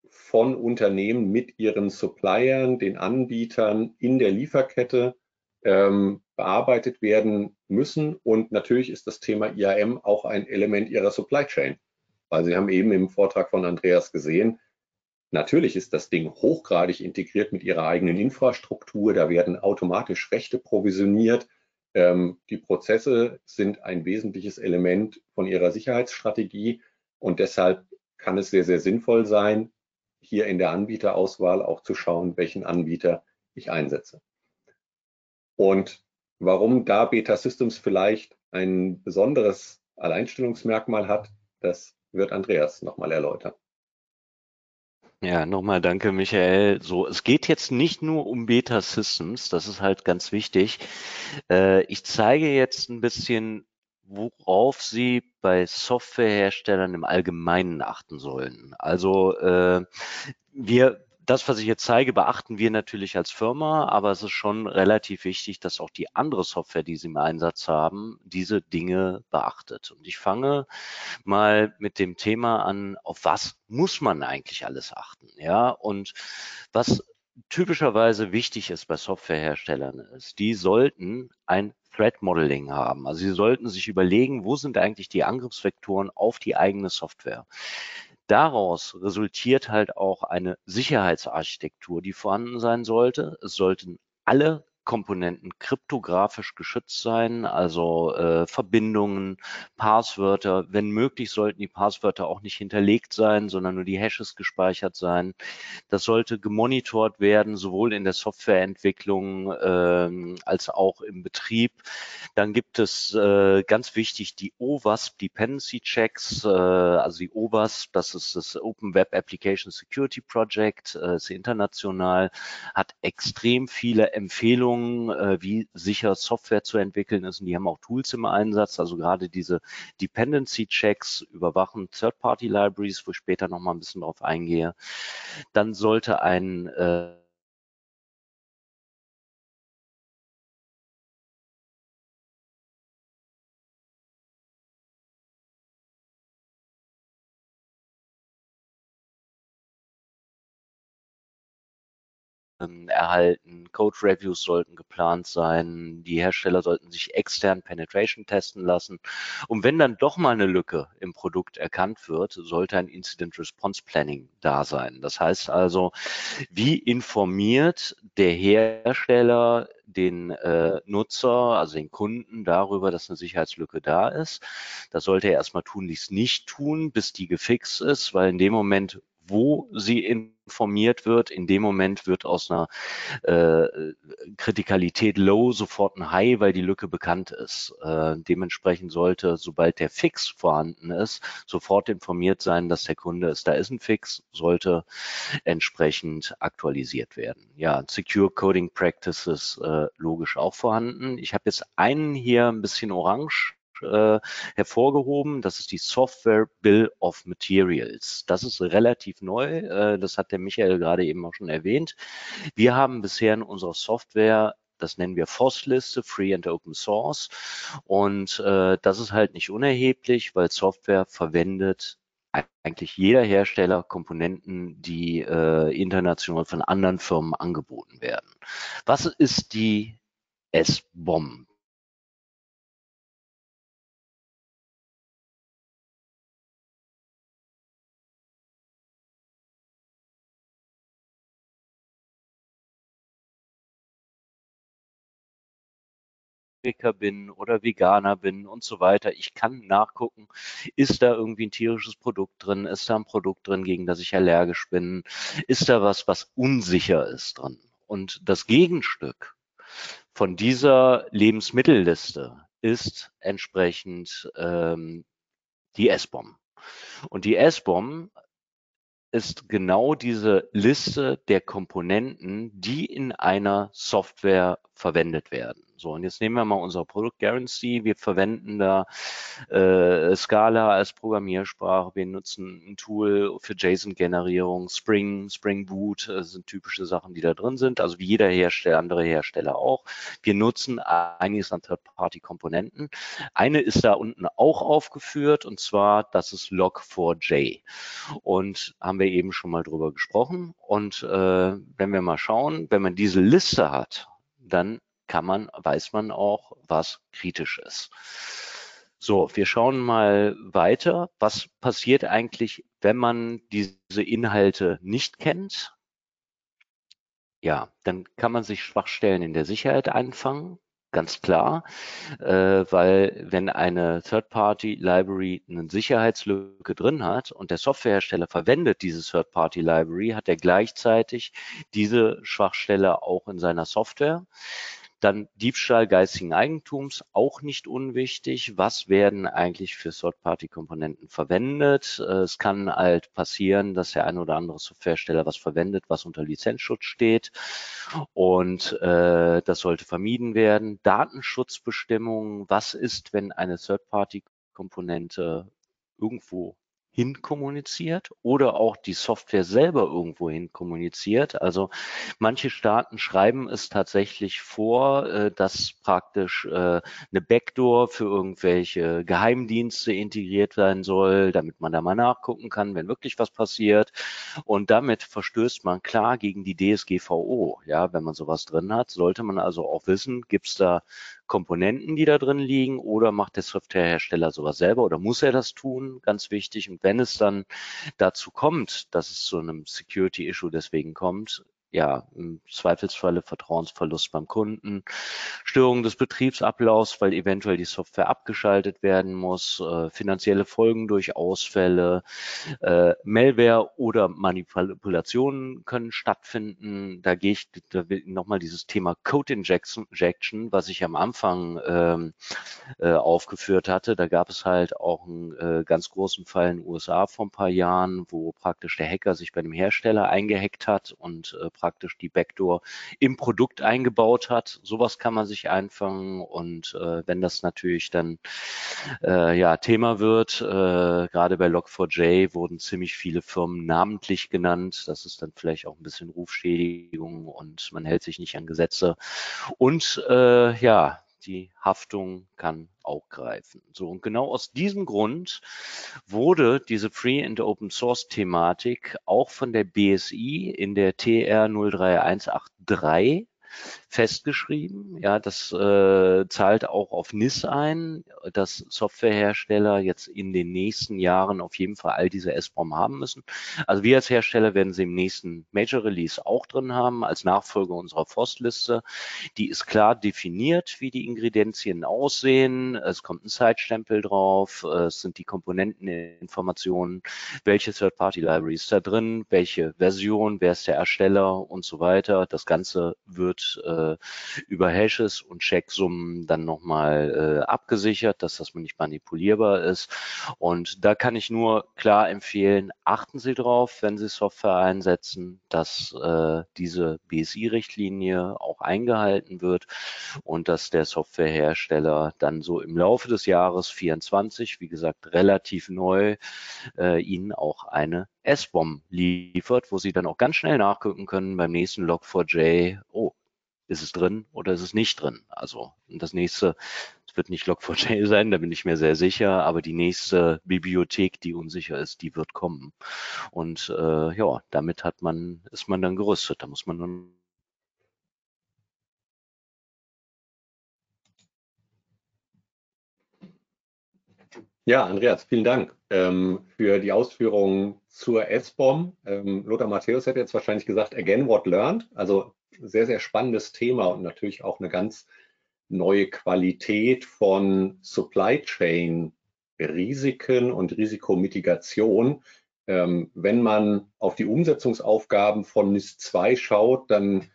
Speaker 1: von Unternehmen mit ihren Suppliern, den Anbietern in der Lieferkette ähm, bearbeitet werden müssen. Und natürlich ist das Thema IAM auch ein Element Ihrer Supply Chain. Weil Sie haben eben im Vortrag von Andreas gesehen, natürlich ist das Ding hochgradig integriert mit Ihrer eigenen Infrastruktur. Da werden automatisch Rechte provisioniert. Ähm, die Prozesse sind ein wesentliches Element von Ihrer Sicherheitsstrategie. Und deshalb kann es sehr, sehr sinnvoll sein, hier in der Anbieterauswahl auch zu schauen, welchen Anbieter ich einsetze. Und warum da Beta Systems vielleicht ein besonderes Alleinstellungsmerkmal hat, das wird Andreas nochmal erläutern.
Speaker 2: Ja, nochmal danke, Michael. So, es geht jetzt nicht nur um Beta Systems, das ist halt ganz wichtig. Äh, ich zeige jetzt ein bisschen, worauf Sie bei Softwareherstellern im Allgemeinen achten sollen. Also äh, wir das, was ich jetzt zeige, beachten wir natürlich als Firma, aber es ist schon relativ wichtig, dass auch die andere Software, die Sie im Einsatz haben, diese Dinge beachtet. Und ich fange mal mit dem Thema an, auf was muss man eigentlich alles achten? Ja, und was typischerweise wichtig ist bei Softwareherstellern ist, die sollten ein Threat Modeling haben. Also sie sollten sich überlegen, wo sind eigentlich die Angriffsvektoren auf die eigene Software daraus resultiert halt auch eine Sicherheitsarchitektur, die vorhanden sein sollte. Es sollten alle Komponenten kryptografisch geschützt sein, also äh, Verbindungen, Passwörter. Wenn möglich, sollten die Passwörter auch nicht hinterlegt sein, sondern nur die Hashes gespeichert sein. Das sollte gemonitort werden, sowohl in der Softwareentwicklung äh, als auch im Betrieb. Dann gibt es äh, ganz wichtig die OWASP Dependency Checks, äh, also die OWASP, das ist das Open Web Application Security Project, äh, ist international, hat extrem viele Empfehlungen Empfehlungen, äh, wie sicher Software zu entwickeln ist. Und die haben auch Tools im Einsatz, also gerade diese Dependency Checks überwachen Third-Party Libraries, wo ich später noch mal ein bisschen drauf eingehe. Dann sollte ein ähm, erhalten. Code Reviews sollten geplant sein. Die Hersteller sollten sich extern Penetration testen lassen. Und wenn dann doch mal eine Lücke im Produkt erkannt wird, sollte ein Incident Response Planning da sein. Das heißt also, wie informiert der Hersteller den äh, Nutzer, also den Kunden darüber, dass eine Sicherheitslücke da ist. Das sollte er erstmal tunlichst nicht tun, bis die gefixt ist, weil in dem Moment, wo sie informiert wird. In dem Moment wird aus einer äh, Kritikalität low sofort ein High, weil die Lücke bekannt ist. Äh, dementsprechend sollte, sobald der Fix vorhanden ist, sofort informiert sein, dass der Kunde ist. Da ist ein Fix, sollte entsprechend aktualisiert werden. Ja, Secure Coding Practices äh, logisch auch vorhanden. Ich habe jetzt einen hier ein bisschen orange äh, hervorgehoben. Das ist die Software Bill of Materials. Das ist relativ neu. Äh, das hat der Michael gerade eben auch schon erwähnt. Wir haben bisher in unserer Software das nennen wir FOSS-Liste, Free and Open Source. Und äh, das ist halt nicht unerheblich, weil Software verwendet eigentlich jeder Hersteller Komponenten, die äh, international von anderen Firmen angeboten werden. Was ist die S-Bomb? Vegetarier bin oder Veganer bin und so weiter. Ich kann nachgucken, ist da irgendwie ein tierisches Produkt drin, ist da ein Produkt drin, gegen das ich allergisch bin, ist da was, was unsicher ist drin. Und das Gegenstück von dieser Lebensmittelliste ist entsprechend ähm, die S-Bomb. Und die S-Bomb ist genau diese Liste der Komponenten, die in einer Software verwendet werden. So, und jetzt nehmen wir mal unser Produkt Guarantee. Wir verwenden da äh, Scala als Programmiersprache. Wir nutzen ein Tool für JSON-Generierung, Spring, Spring Boot äh, sind typische Sachen, die da drin sind. Also wie jeder Hersteller, andere Hersteller auch. Wir nutzen einiges an Third-Party-Komponenten. Eine ist da unten auch aufgeführt und zwar das ist Log4j. Und haben wir eben schon mal drüber gesprochen. Und äh, wenn wir mal schauen, wenn man diese Liste hat, dann kann man, weiß man auch, was kritisch ist. So, wir schauen mal weiter. Was passiert eigentlich, wenn man diese Inhalte nicht kennt? Ja, dann kann man sich Schwachstellen in der Sicherheit einfangen ganz klar, äh, weil wenn eine Third-Party-Library eine Sicherheitslücke drin hat und der Softwarehersteller verwendet diese Third-Party-Library, hat er gleichzeitig diese Schwachstelle auch in seiner Software. Dann Diebstahl geistigen Eigentums, auch nicht unwichtig. Was werden eigentlich für Third-Party-Komponenten verwendet? Äh, es kann halt passieren, dass der eine oder andere Softwarehersteller was verwendet, was unter Lizenzschutz steht. Und äh, das sollte vermieden werden. Datenschutzbestimmungen. Was ist, wenn eine Third-Party-Komponente irgendwo hin kommuniziert oder auch die Software selber irgendwo hin kommuniziert. Also manche Staaten schreiben es tatsächlich vor, äh, dass praktisch äh, eine Backdoor für irgendwelche Geheimdienste integriert sein soll, damit man da mal nachgucken kann, wenn wirklich was passiert. Und damit verstößt man klar gegen die DSGVO. Ja, wenn man sowas drin hat, sollte man also auch wissen, gibt es da Komponenten, die da drin liegen, oder macht der Softwarehersteller sowas selber oder muss er das tun? Ganz wichtig. Und wenn es dann dazu kommt, dass es zu einem Security-Issue deswegen kommt, ja, im Zweifelsfalle Vertrauensverlust beim Kunden, Störung des Betriebsablaufs, weil eventuell die Software abgeschaltet werden muss, äh, finanzielle Folgen durch Ausfälle, äh, Malware oder Manipulationen können stattfinden. Da gehe ich da nochmal dieses Thema Code Injection, was ich am Anfang ähm, äh, aufgeführt hatte. Da gab es halt auch einen äh, ganz großen Fall in den USA vor ein paar Jahren, wo praktisch der Hacker sich bei einem Hersteller eingehackt hat und äh, praktisch die Backdoor im Produkt eingebaut hat. Sowas kann man sich einfangen und äh, wenn das natürlich dann äh, ja Thema wird, äh, gerade bei Log4j wurden ziemlich viele Firmen namentlich genannt. Das ist dann vielleicht auch ein bisschen Rufschädigung und man hält sich nicht an Gesetze. Und äh, ja, die Haftung kann auch greifen. So, und genau aus diesem Grund wurde diese Free and Open Source Thematik auch von der BSI in der TR 03183 festgeschrieben. Ja, das äh, zahlt auch auf NIS ein, dass Softwarehersteller jetzt in den nächsten Jahren auf jeden Fall all diese SBOM haben müssen. Also wir als Hersteller werden sie im nächsten Major Release auch drin haben, als Nachfolger unserer FOST-Liste. Die ist klar definiert, wie die Ingredienzien aussehen. Es kommt ein Zeitstempel drauf. Es sind die Komponenteninformationen, welche Third-Party-Library ist da drin, welche Version, wer ist der Ersteller und so weiter. Das Ganze wird äh, äh, über Hashes und Checksummen dann nochmal äh, abgesichert, dass das nicht manipulierbar ist. Und da kann ich nur klar empfehlen, achten Sie drauf, wenn Sie Software einsetzen, dass äh, diese BSI-Richtlinie auch eingehalten wird und dass der Softwarehersteller dann so im Laufe des Jahres 24, wie gesagt, relativ neu, äh, Ihnen auch eine S-Bomb liefert, wo Sie dann auch ganz schnell nachgucken können beim nächsten Log4j, oh, ist es drin oder ist es nicht drin? Also das nächste es wird nicht Log4j sein, da bin ich mir sehr sicher, aber die nächste Bibliothek, die unsicher ist, die wird kommen. Und äh, ja, damit hat man, ist man dann gerüstet. Da muss man dann
Speaker 1: Ja, Andreas, vielen Dank ähm, für die Ausführungen zur S-Bomb. Ähm, Lothar Matthäus hätte jetzt wahrscheinlich gesagt, again what learned. Also sehr, sehr spannendes Thema und natürlich auch eine ganz neue Qualität von Supply Chain Risiken und Risikomitigation. Ähm, wenn man auf die Umsetzungsaufgaben von NIS 2 schaut, dann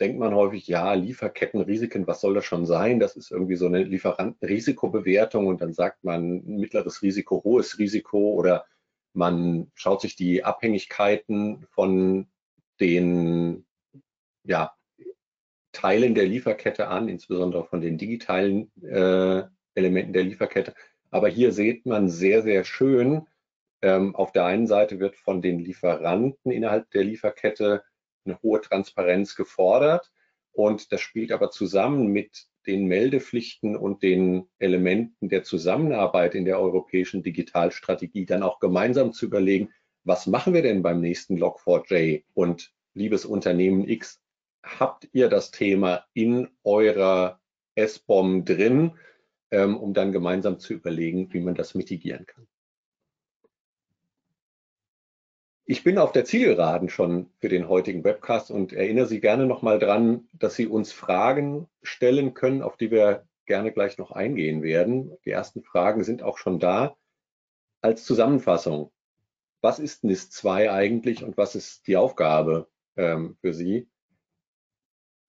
Speaker 1: denkt man häufig, ja, Lieferkettenrisiken, was soll das schon sein? Das ist irgendwie so eine Lieferantenrisikobewertung und dann sagt man mittleres Risiko, hohes Risiko oder man schaut sich die Abhängigkeiten von den ja, Teilen der Lieferkette an, insbesondere von den digitalen äh, Elementen der Lieferkette. Aber hier sieht man sehr, sehr schön, ähm, auf der einen Seite wird von den Lieferanten innerhalb der Lieferkette eine hohe Transparenz gefordert und das spielt aber zusammen mit den Meldepflichten und den Elementen der Zusammenarbeit in der europäischen Digitalstrategie dann auch gemeinsam zu überlegen, was machen wir denn beim nächsten Log4j und liebes Unternehmen X, habt ihr das Thema in eurer S-Bomb drin, ähm, um dann gemeinsam zu überlegen, wie man das mitigieren kann. Ich bin auf der Zielgeraden schon für den heutigen Webcast und erinnere Sie gerne nochmal dran, dass Sie uns Fragen stellen können, auf die wir gerne gleich noch eingehen werden. Die ersten Fragen sind auch schon da. Als Zusammenfassung, was ist NIS 2 eigentlich und was ist die Aufgabe ähm, für Sie?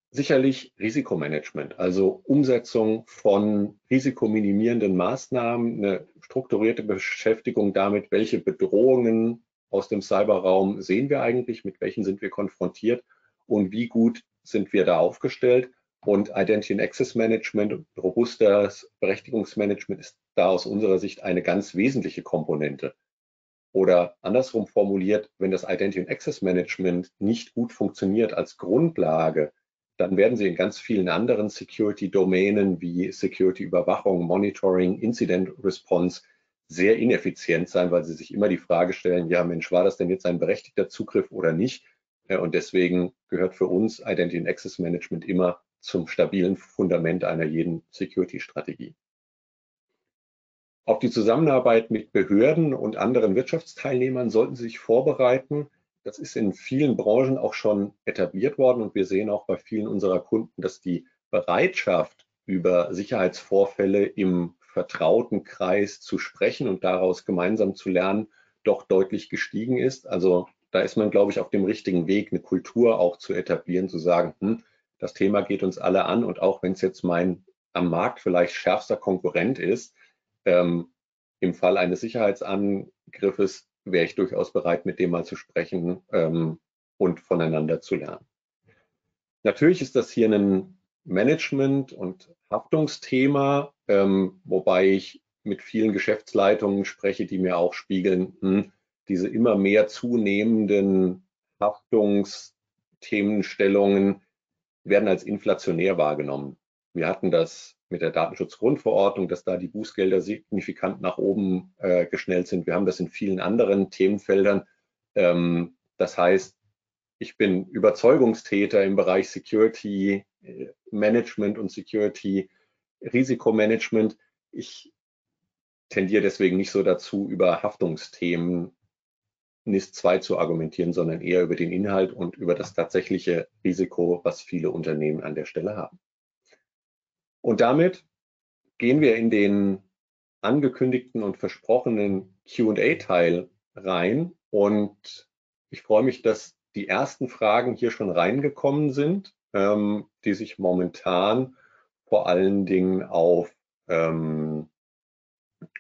Speaker 1: Sicherlich Risikomanagement, also Umsetzung von risikominimierenden Maßnahmen, eine strukturierte Beschäftigung damit, welche Bedrohungen aus dem Cyberraum sehen wir eigentlich, mit welchen sind wir konfrontiert und wie gut sind wir da aufgestellt. Und Identity and Access Management robustes Berechtigungsmanagement ist da aus unserer Sicht eine ganz wesentliche Komponente. Oder andersrum formuliert, wenn das Identity and Access Management nicht gut funktioniert als Grundlage, dann werden Sie in ganz vielen anderen Security-Domänen wie Security-Überwachung, Monitoring, Incident Response sehr ineffizient sein, weil Sie sich immer die Frage stellen, ja Mensch, war das denn jetzt ein berechtigter Zugriff oder nicht? Und deswegen gehört für uns Identity and Access Management immer zum stabilen Fundament einer jeden Security-Strategie. Auf die Zusammenarbeit mit Behörden und anderen Wirtschaftsteilnehmern sollten Sie sich vorbereiten. Das ist in vielen Branchen auch schon etabliert worden und wir sehen auch bei vielen unserer Kunden, dass die Bereitschaft, über Sicherheitsvorfälle im vertrauten Kreis zu sprechen und daraus gemeinsam zu lernen, doch deutlich gestiegen ist. Also da ist man, glaube ich, auf dem richtigen Weg, eine Kultur auch zu etablieren, zu sagen, hm, das Thema geht uns alle an und auch wenn es jetzt mein am Markt vielleicht schärfster Konkurrent ist, ähm, im Fall eines Sicherheitsangriffes wäre ich durchaus bereit, mit dem mal zu sprechen ähm, und voneinander zu lernen. Natürlich ist das hier ein Management- und Haftungsthema, ähm, wobei ich mit vielen Geschäftsleitungen spreche, die mir auch spiegeln, hm, diese immer mehr zunehmenden Haftungsthemenstellungen werden als inflationär wahrgenommen. Wir hatten das mit der Datenschutzgrundverordnung, dass da die Bußgelder signifikant nach oben äh, geschnellt sind. Wir haben das in vielen anderen Themenfeldern. Ähm, das heißt, ich bin Überzeugungstäter im Bereich Security äh, Management und Security Risikomanagement. Ich tendiere deswegen nicht so dazu, über Haftungsthemen NIS 2 zu argumentieren, sondern eher über den Inhalt und über das tatsächliche Risiko, was viele Unternehmen an der Stelle haben. Und damit gehen wir in den angekündigten und versprochenen QA-Teil rein. Und ich freue mich, dass die ersten Fragen hier schon reingekommen sind, ähm, die sich momentan vor allen Dingen auf ähm,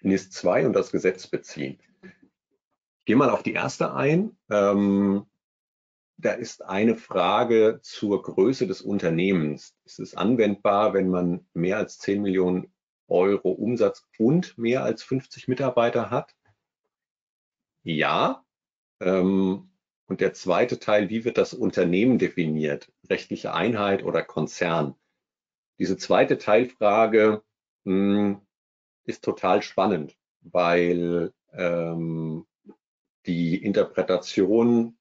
Speaker 1: NIS 2 und das Gesetz beziehen. Ich gehe mal auf die erste ein. Ähm, da ist eine Frage zur Größe des Unternehmens. Ist es anwendbar, wenn man mehr als 10 Millionen Euro Umsatz und mehr als 50 Mitarbeiter hat? Ja. Ähm, und der zweite Teil, wie wird das Unternehmen definiert? Rechtliche Einheit oder Konzern? Diese zweite Teilfrage hm, ist total spannend, weil ähm, die Interpretation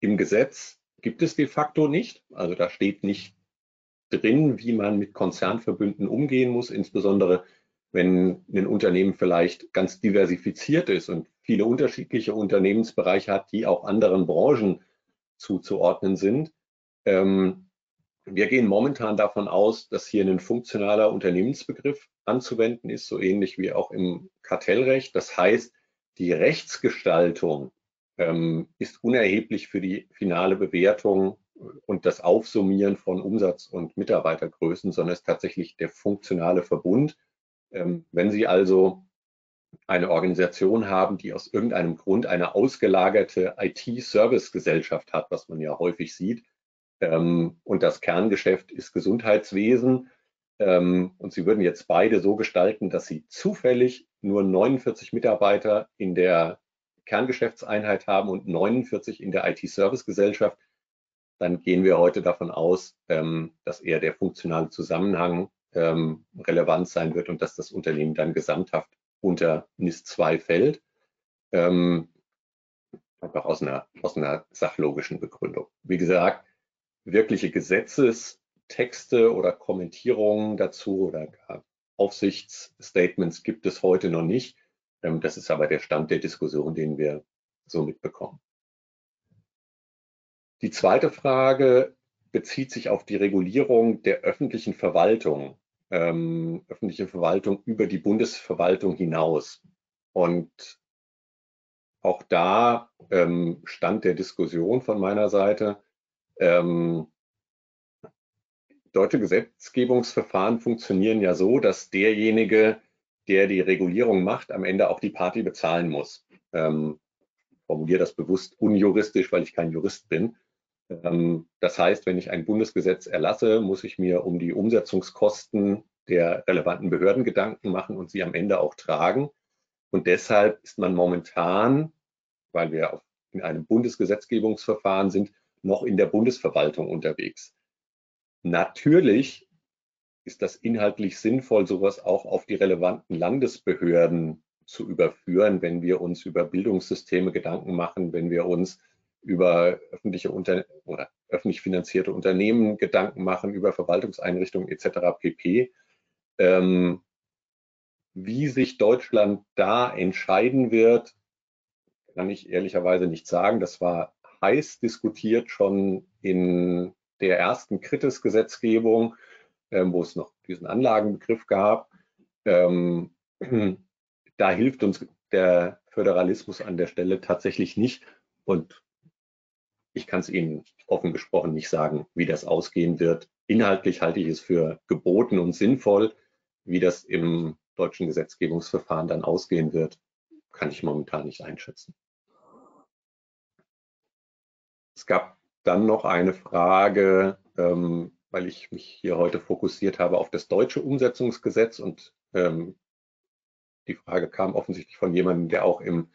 Speaker 1: im Gesetz gibt es de facto nicht. Also da steht nicht drin, wie man mit Konzernverbünden umgehen muss, insbesondere wenn ein Unternehmen vielleicht ganz diversifiziert ist und viele unterschiedliche Unternehmensbereiche hat, die auch anderen Branchen zuzuordnen sind. Ähm, wir gehen momentan davon aus, dass hier ein funktionaler Unternehmensbegriff anzuwenden ist, so ähnlich wie auch im Kartellrecht. Das heißt, die Rechtsgestaltung ähm, ist unerheblich für die finale Bewertung und das Aufsummieren von Umsatz und Mitarbeitergrößen, sondern ist tatsächlich der funktionale Verbund. Ähm, wenn Sie also eine Organisation haben, die aus irgendeinem Grund eine ausgelagerte IT-Service-Gesellschaft hat, was man ja häufig sieht, ähm, und das Kerngeschäft ist Gesundheitswesen, ähm, und Sie würden jetzt beide so gestalten, dass Sie zufällig nur 49 Mitarbeiter in der Kerngeschäftseinheit haben und 49 in der IT-Service-Gesellschaft, dann gehen wir heute davon aus, ähm, dass eher der funktionale Zusammenhang ähm, relevant sein wird und dass das Unternehmen dann gesamthaft unter NIS 2 fällt. Ähm, einfach aus einer, aus einer sachlogischen Begründung. Wie gesagt, wirkliche Gesetzestexte oder Kommentierungen dazu oder Aufsichtsstatements gibt es heute noch nicht. Ähm, das ist aber der Stand der Diskussion, den wir so mitbekommen. Die zweite Frage bezieht sich auf die Regulierung der öffentlichen Verwaltung, ähm, öffentliche Verwaltung über die Bundesverwaltung hinaus. Und auch da ähm, stand der Diskussion von meiner Seite. Ähm, deutsche Gesetzgebungsverfahren funktionieren ja so, dass derjenige, der die Regulierung macht, am Ende auch die Party bezahlen muss. Ähm, formuliere das bewusst unjuristisch, weil ich kein Jurist bin. Ähm, das heißt, wenn ich ein Bundesgesetz erlasse, muss ich mir um die Umsetzungskosten der relevanten Behörden Gedanken machen und sie am Ende auch tragen. Und deshalb ist man momentan, weil wir in einem Bundesgesetzgebungsverfahren sind, noch in der Bundesverwaltung unterwegs. Natürlich ist das inhaltlich sinnvoll, sowas auch auf die relevanten Landesbehörden zu überführen, wenn wir uns über Bildungssysteme Gedanken machen, wenn wir uns über öffentliche Unter oder öffentlich finanzierte Unternehmen Gedanken machen, über Verwaltungseinrichtungen etc. pp. Ähm, wie sich Deutschland da entscheiden wird, kann ich ehrlicherweise nicht sagen. Das war heiß diskutiert schon in der ersten Kritis-Gesetzgebung, ähm, wo es noch diesen Anlagenbegriff gab. Ähm, da hilft uns der Föderalismus an der Stelle tatsächlich nicht. Und ich kann es Ihnen offen gesprochen nicht sagen, wie das ausgehen wird. Inhaltlich halte ich es für geboten und sinnvoll. Wie das im deutschen Gesetzgebungsverfahren dann ausgehen wird, kann ich momentan nicht einschätzen. Es gab dann noch eine Frage, ähm, weil ich mich hier heute fokussiert habe auf das deutsche Umsetzungsgesetz und ähm, die Frage kam offensichtlich von jemandem, der auch im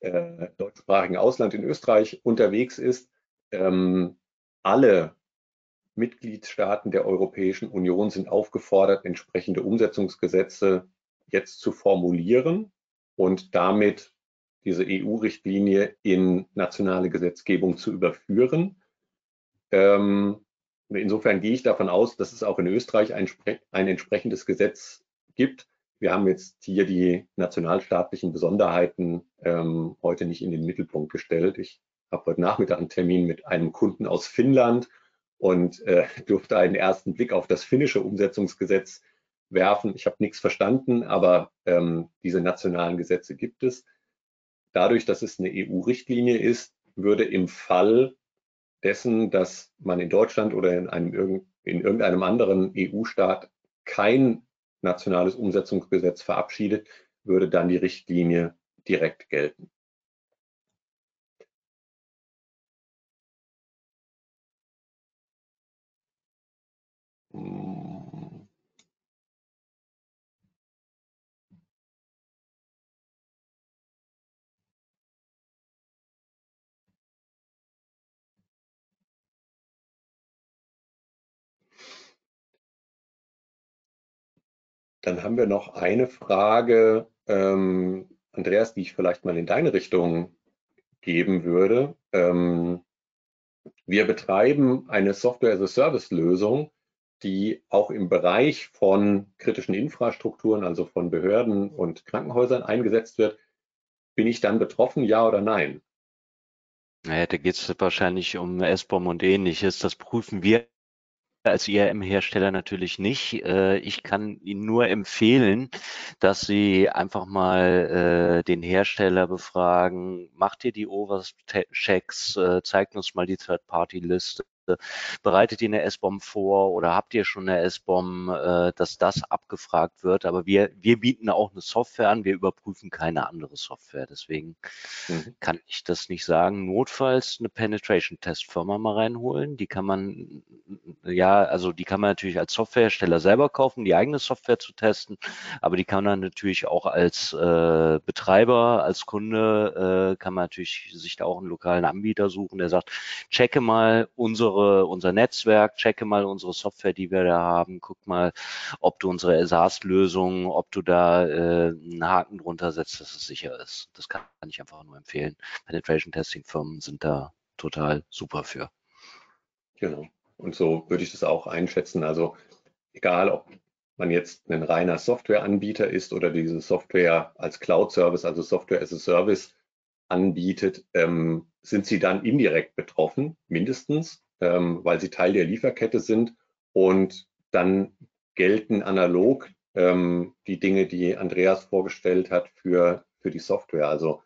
Speaker 1: äh, deutschsprachigen Ausland in Österreich unterwegs ist. Ähm, alle Mitgliedstaaten der Europäischen Union sind aufgefordert, entsprechende Umsetzungsgesetze jetzt zu formulieren und damit diese EU-Richtlinie in nationale Gesetzgebung zu überführen. Ähm, insofern gehe ich davon aus, dass es auch in Österreich ein, ein entsprechendes Gesetz gibt. Wir haben jetzt hier die nationalstaatlichen Besonderheiten ähm, heute nicht in den Mittelpunkt gestellt. Ich habe heute Nachmittag einen Termin mit einem Kunden aus Finnland und äh, durfte einen ersten Blick auf das finnische Umsetzungsgesetz werfen. Ich habe nichts verstanden, aber ähm, diese nationalen Gesetze gibt es. Dadurch, dass es eine EU-Richtlinie ist, würde im Fall dessen, dass man in Deutschland oder in, einem, in irgendeinem anderen EU-Staat kein nationales Umsetzungsgesetz verabschiedet, würde dann die Richtlinie direkt gelten. Dann haben wir noch eine Frage, ähm, Andreas, die ich vielleicht mal in deine Richtung geben würde. Ähm, wir betreiben eine Software-as-a-Service-Lösung, die auch im Bereich von kritischen Infrastrukturen, also von Behörden und Krankenhäusern eingesetzt wird. Bin ich dann betroffen, ja oder nein?
Speaker 2: Naja, da geht es wahrscheinlich um SBOM und ähnliches. Das prüfen wir als IRM-Hersteller natürlich nicht. Äh, ich kann Ihnen nur empfehlen, dass Sie einfach mal äh, den Hersteller befragen. Macht ihr die Overchecks? Äh, zeigt uns mal die Third-Party-Liste bereitet ihr eine S-Bomb vor oder habt ihr schon eine S-Bomb, äh, dass das abgefragt wird. Aber wir, wir bieten auch eine Software an, wir überprüfen keine andere Software. Deswegen mhm. kann ich das nicht sagen. Notfalls eine Penetration-Test-Firma mal reinholen. Die kann man, ja, also die kann man natürlich als Softwarehersteller selber kaufen, die eigene Software zu testen. Aber die kann man natürlich auch als äh, Betreiber, als Kunde, äh, kann man natürlich sich da auch einen lokalen Anbieter suchen, der sagt, checke mal unsere unsere, unser Netzwerk, checke mal unsere Software, die wir da haben, guck mal, ob du unsere SaaS-Lösung, ob du da äh, einen Haken drunter setzt, dass es sicher ist. Das kann ich einfach nur empfehlen. Penetration Testing Firmen sind da total super für.
Speaker 1: Genau. Und so würde ich das auch einschätzen. Also egal, ob man jetzt ein reiner Softwareanbieter ist oder diese Software als Cloud-Service, also Software as a Service anbietet, ähm, sind sie dann indirekt betroffen, mindestens, ähm, weil sie Teil der Lieferkette sind und dann gelten analog ähm, die Dinge, die Andreas vorgestellt hat für, für die Software. Also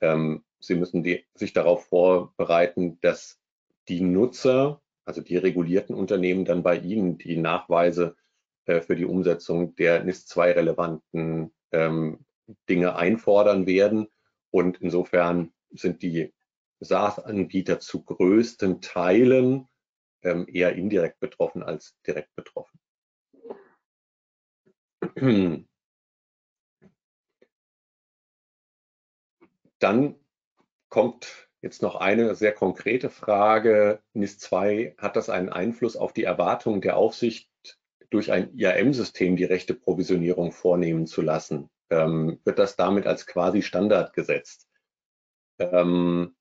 Speaker 1: ähm, Sie müssen die, sich darauf vorbereiten, dass die Nutzer, also die regulierten Unternehmen, dann bei Ihnen die Nachweise äh, für die Umsetzung der NIS-2 relevanten ähm, Dinge einfordern werden. Und insofern sind die SaaS-Anbieter zu größten Teilen ähm, eher indirekt betroffen als direkt betroffen. Dann kommt jetzt noch eine sehr konkrete Frage. NIS 2, hat das einen Einfluss auf die Erwartungen der Aufsicht, durch ein IAM-System die rechte Provisionierung vornehmen zu lassen? Ähm, wird das damit als quasi Standard gesetzt? Ähm,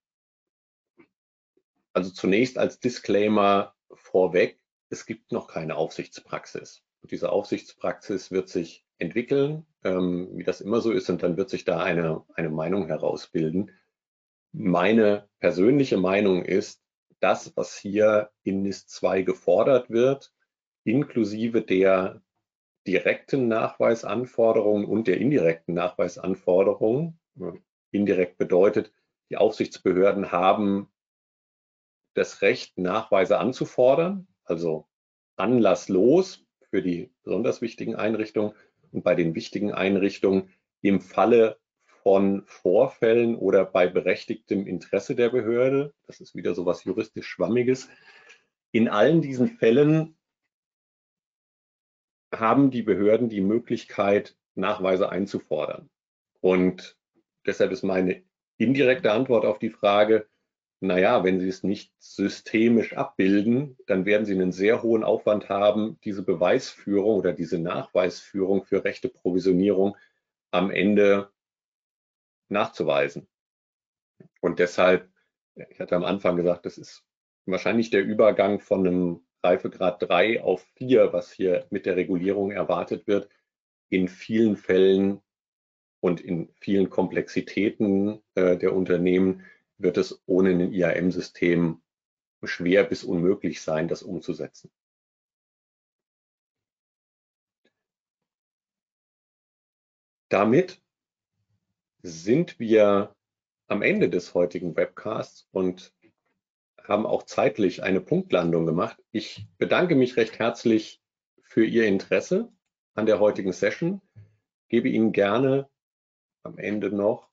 Speaker 1: also zunächst als Disclaimer vorweg, es gibt noch keine Aufsichtspraxis. Und diese Aufsichtspraxis wird sich entwickeln, ähm, wie das immer so ist, und dann wird sich da eine, eine Meinung herausbilden. Meine persönliche Meinung ist, das, was hier in NIS 2 gefordert wird, inklusive der direkten Nachweisanforderungen und der indirekten Nachweisanforderungen, indirekt bedeutet, die Aufsichtsbehörden haben das Recht, Nachweise anzufordern, also anlasslos für die besonders wichtigen Einrichtungen und bei den wichtigen Einrichtungen im Falle von Vorfällen oder bei berechtigtem Interesse der Behörde. Das ist wieder so was juristisch Schwammiges. In allen diesen Fällen haben die Behörden die Möglichkeit, Nachweise einzufordern. Und deshalb ist meine indirekte Antwort auf die Frage, naja, wenn Sie es nicht systemisch abbilden, dann werden Sie einen sehr hohen Aufwand haben, diese Beweisführung oder diese Nachweisführung für rechte Provisionierung am Ende nachzuweisen. Und deshalb, ich hatte am Anfang gesagt, das ist wahrscheinlich der Übergang von einem Reifegrad 3 auf 4, was hier mit der Regulierung erwartet wird, in vielen Fällen und in vielen Komplexitäten äh, der Unternehmen wird es ohne ein IAM-System schwer bis unmöglich sein, das umzusetzen. Damit sind wir am Ende des heutigen Webcasts und haben auch zeitlich eine Punktlandung gemacht. Ich bedanke mich recht herzlich für Ihr Interesse an der heutigen Session, gebe Ihnen gerne am Ende noch,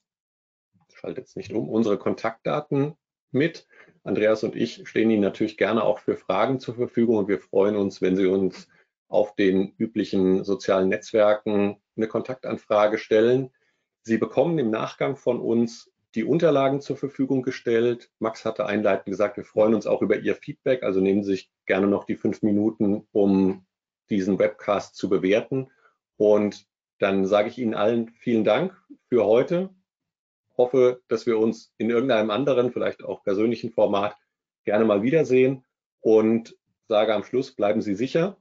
Speaker 1: schalte jetzt nicht um, unsere Kontaktdaten mit. Andreas und ich stehen Ihnen natürlich gerne auch für Fragen zur Verfügung und wir freuen uns, wenn Sie uns auf den üblichen sozialen Netzwerken eine Kontaktanfrage stellen. Sie bekommen im Nachgang von uns die Unterlagen zur Verfügung gestellt. Max hatte einleitend gesagt, wir freuen uns auch über Ihr Feedback. Also nehmen Sie sich gerne noch die fünf Minuten, um diesen Webcast zu bewerten. Und dann sage ich Ihnen allen vielen Dank für heute. Hoffe, dass wir uns in irgendeinem anderen, vielleicht auch persönlichen Format gerne mal wiedersehen und sage am Schluss, bleiben Sie sicher.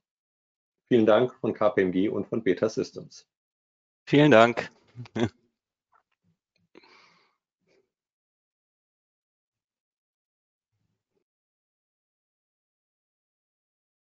Speaker 1: Vielen Dank von KPMG und von Beta Systems.
Speaker 2: Vielen Dank.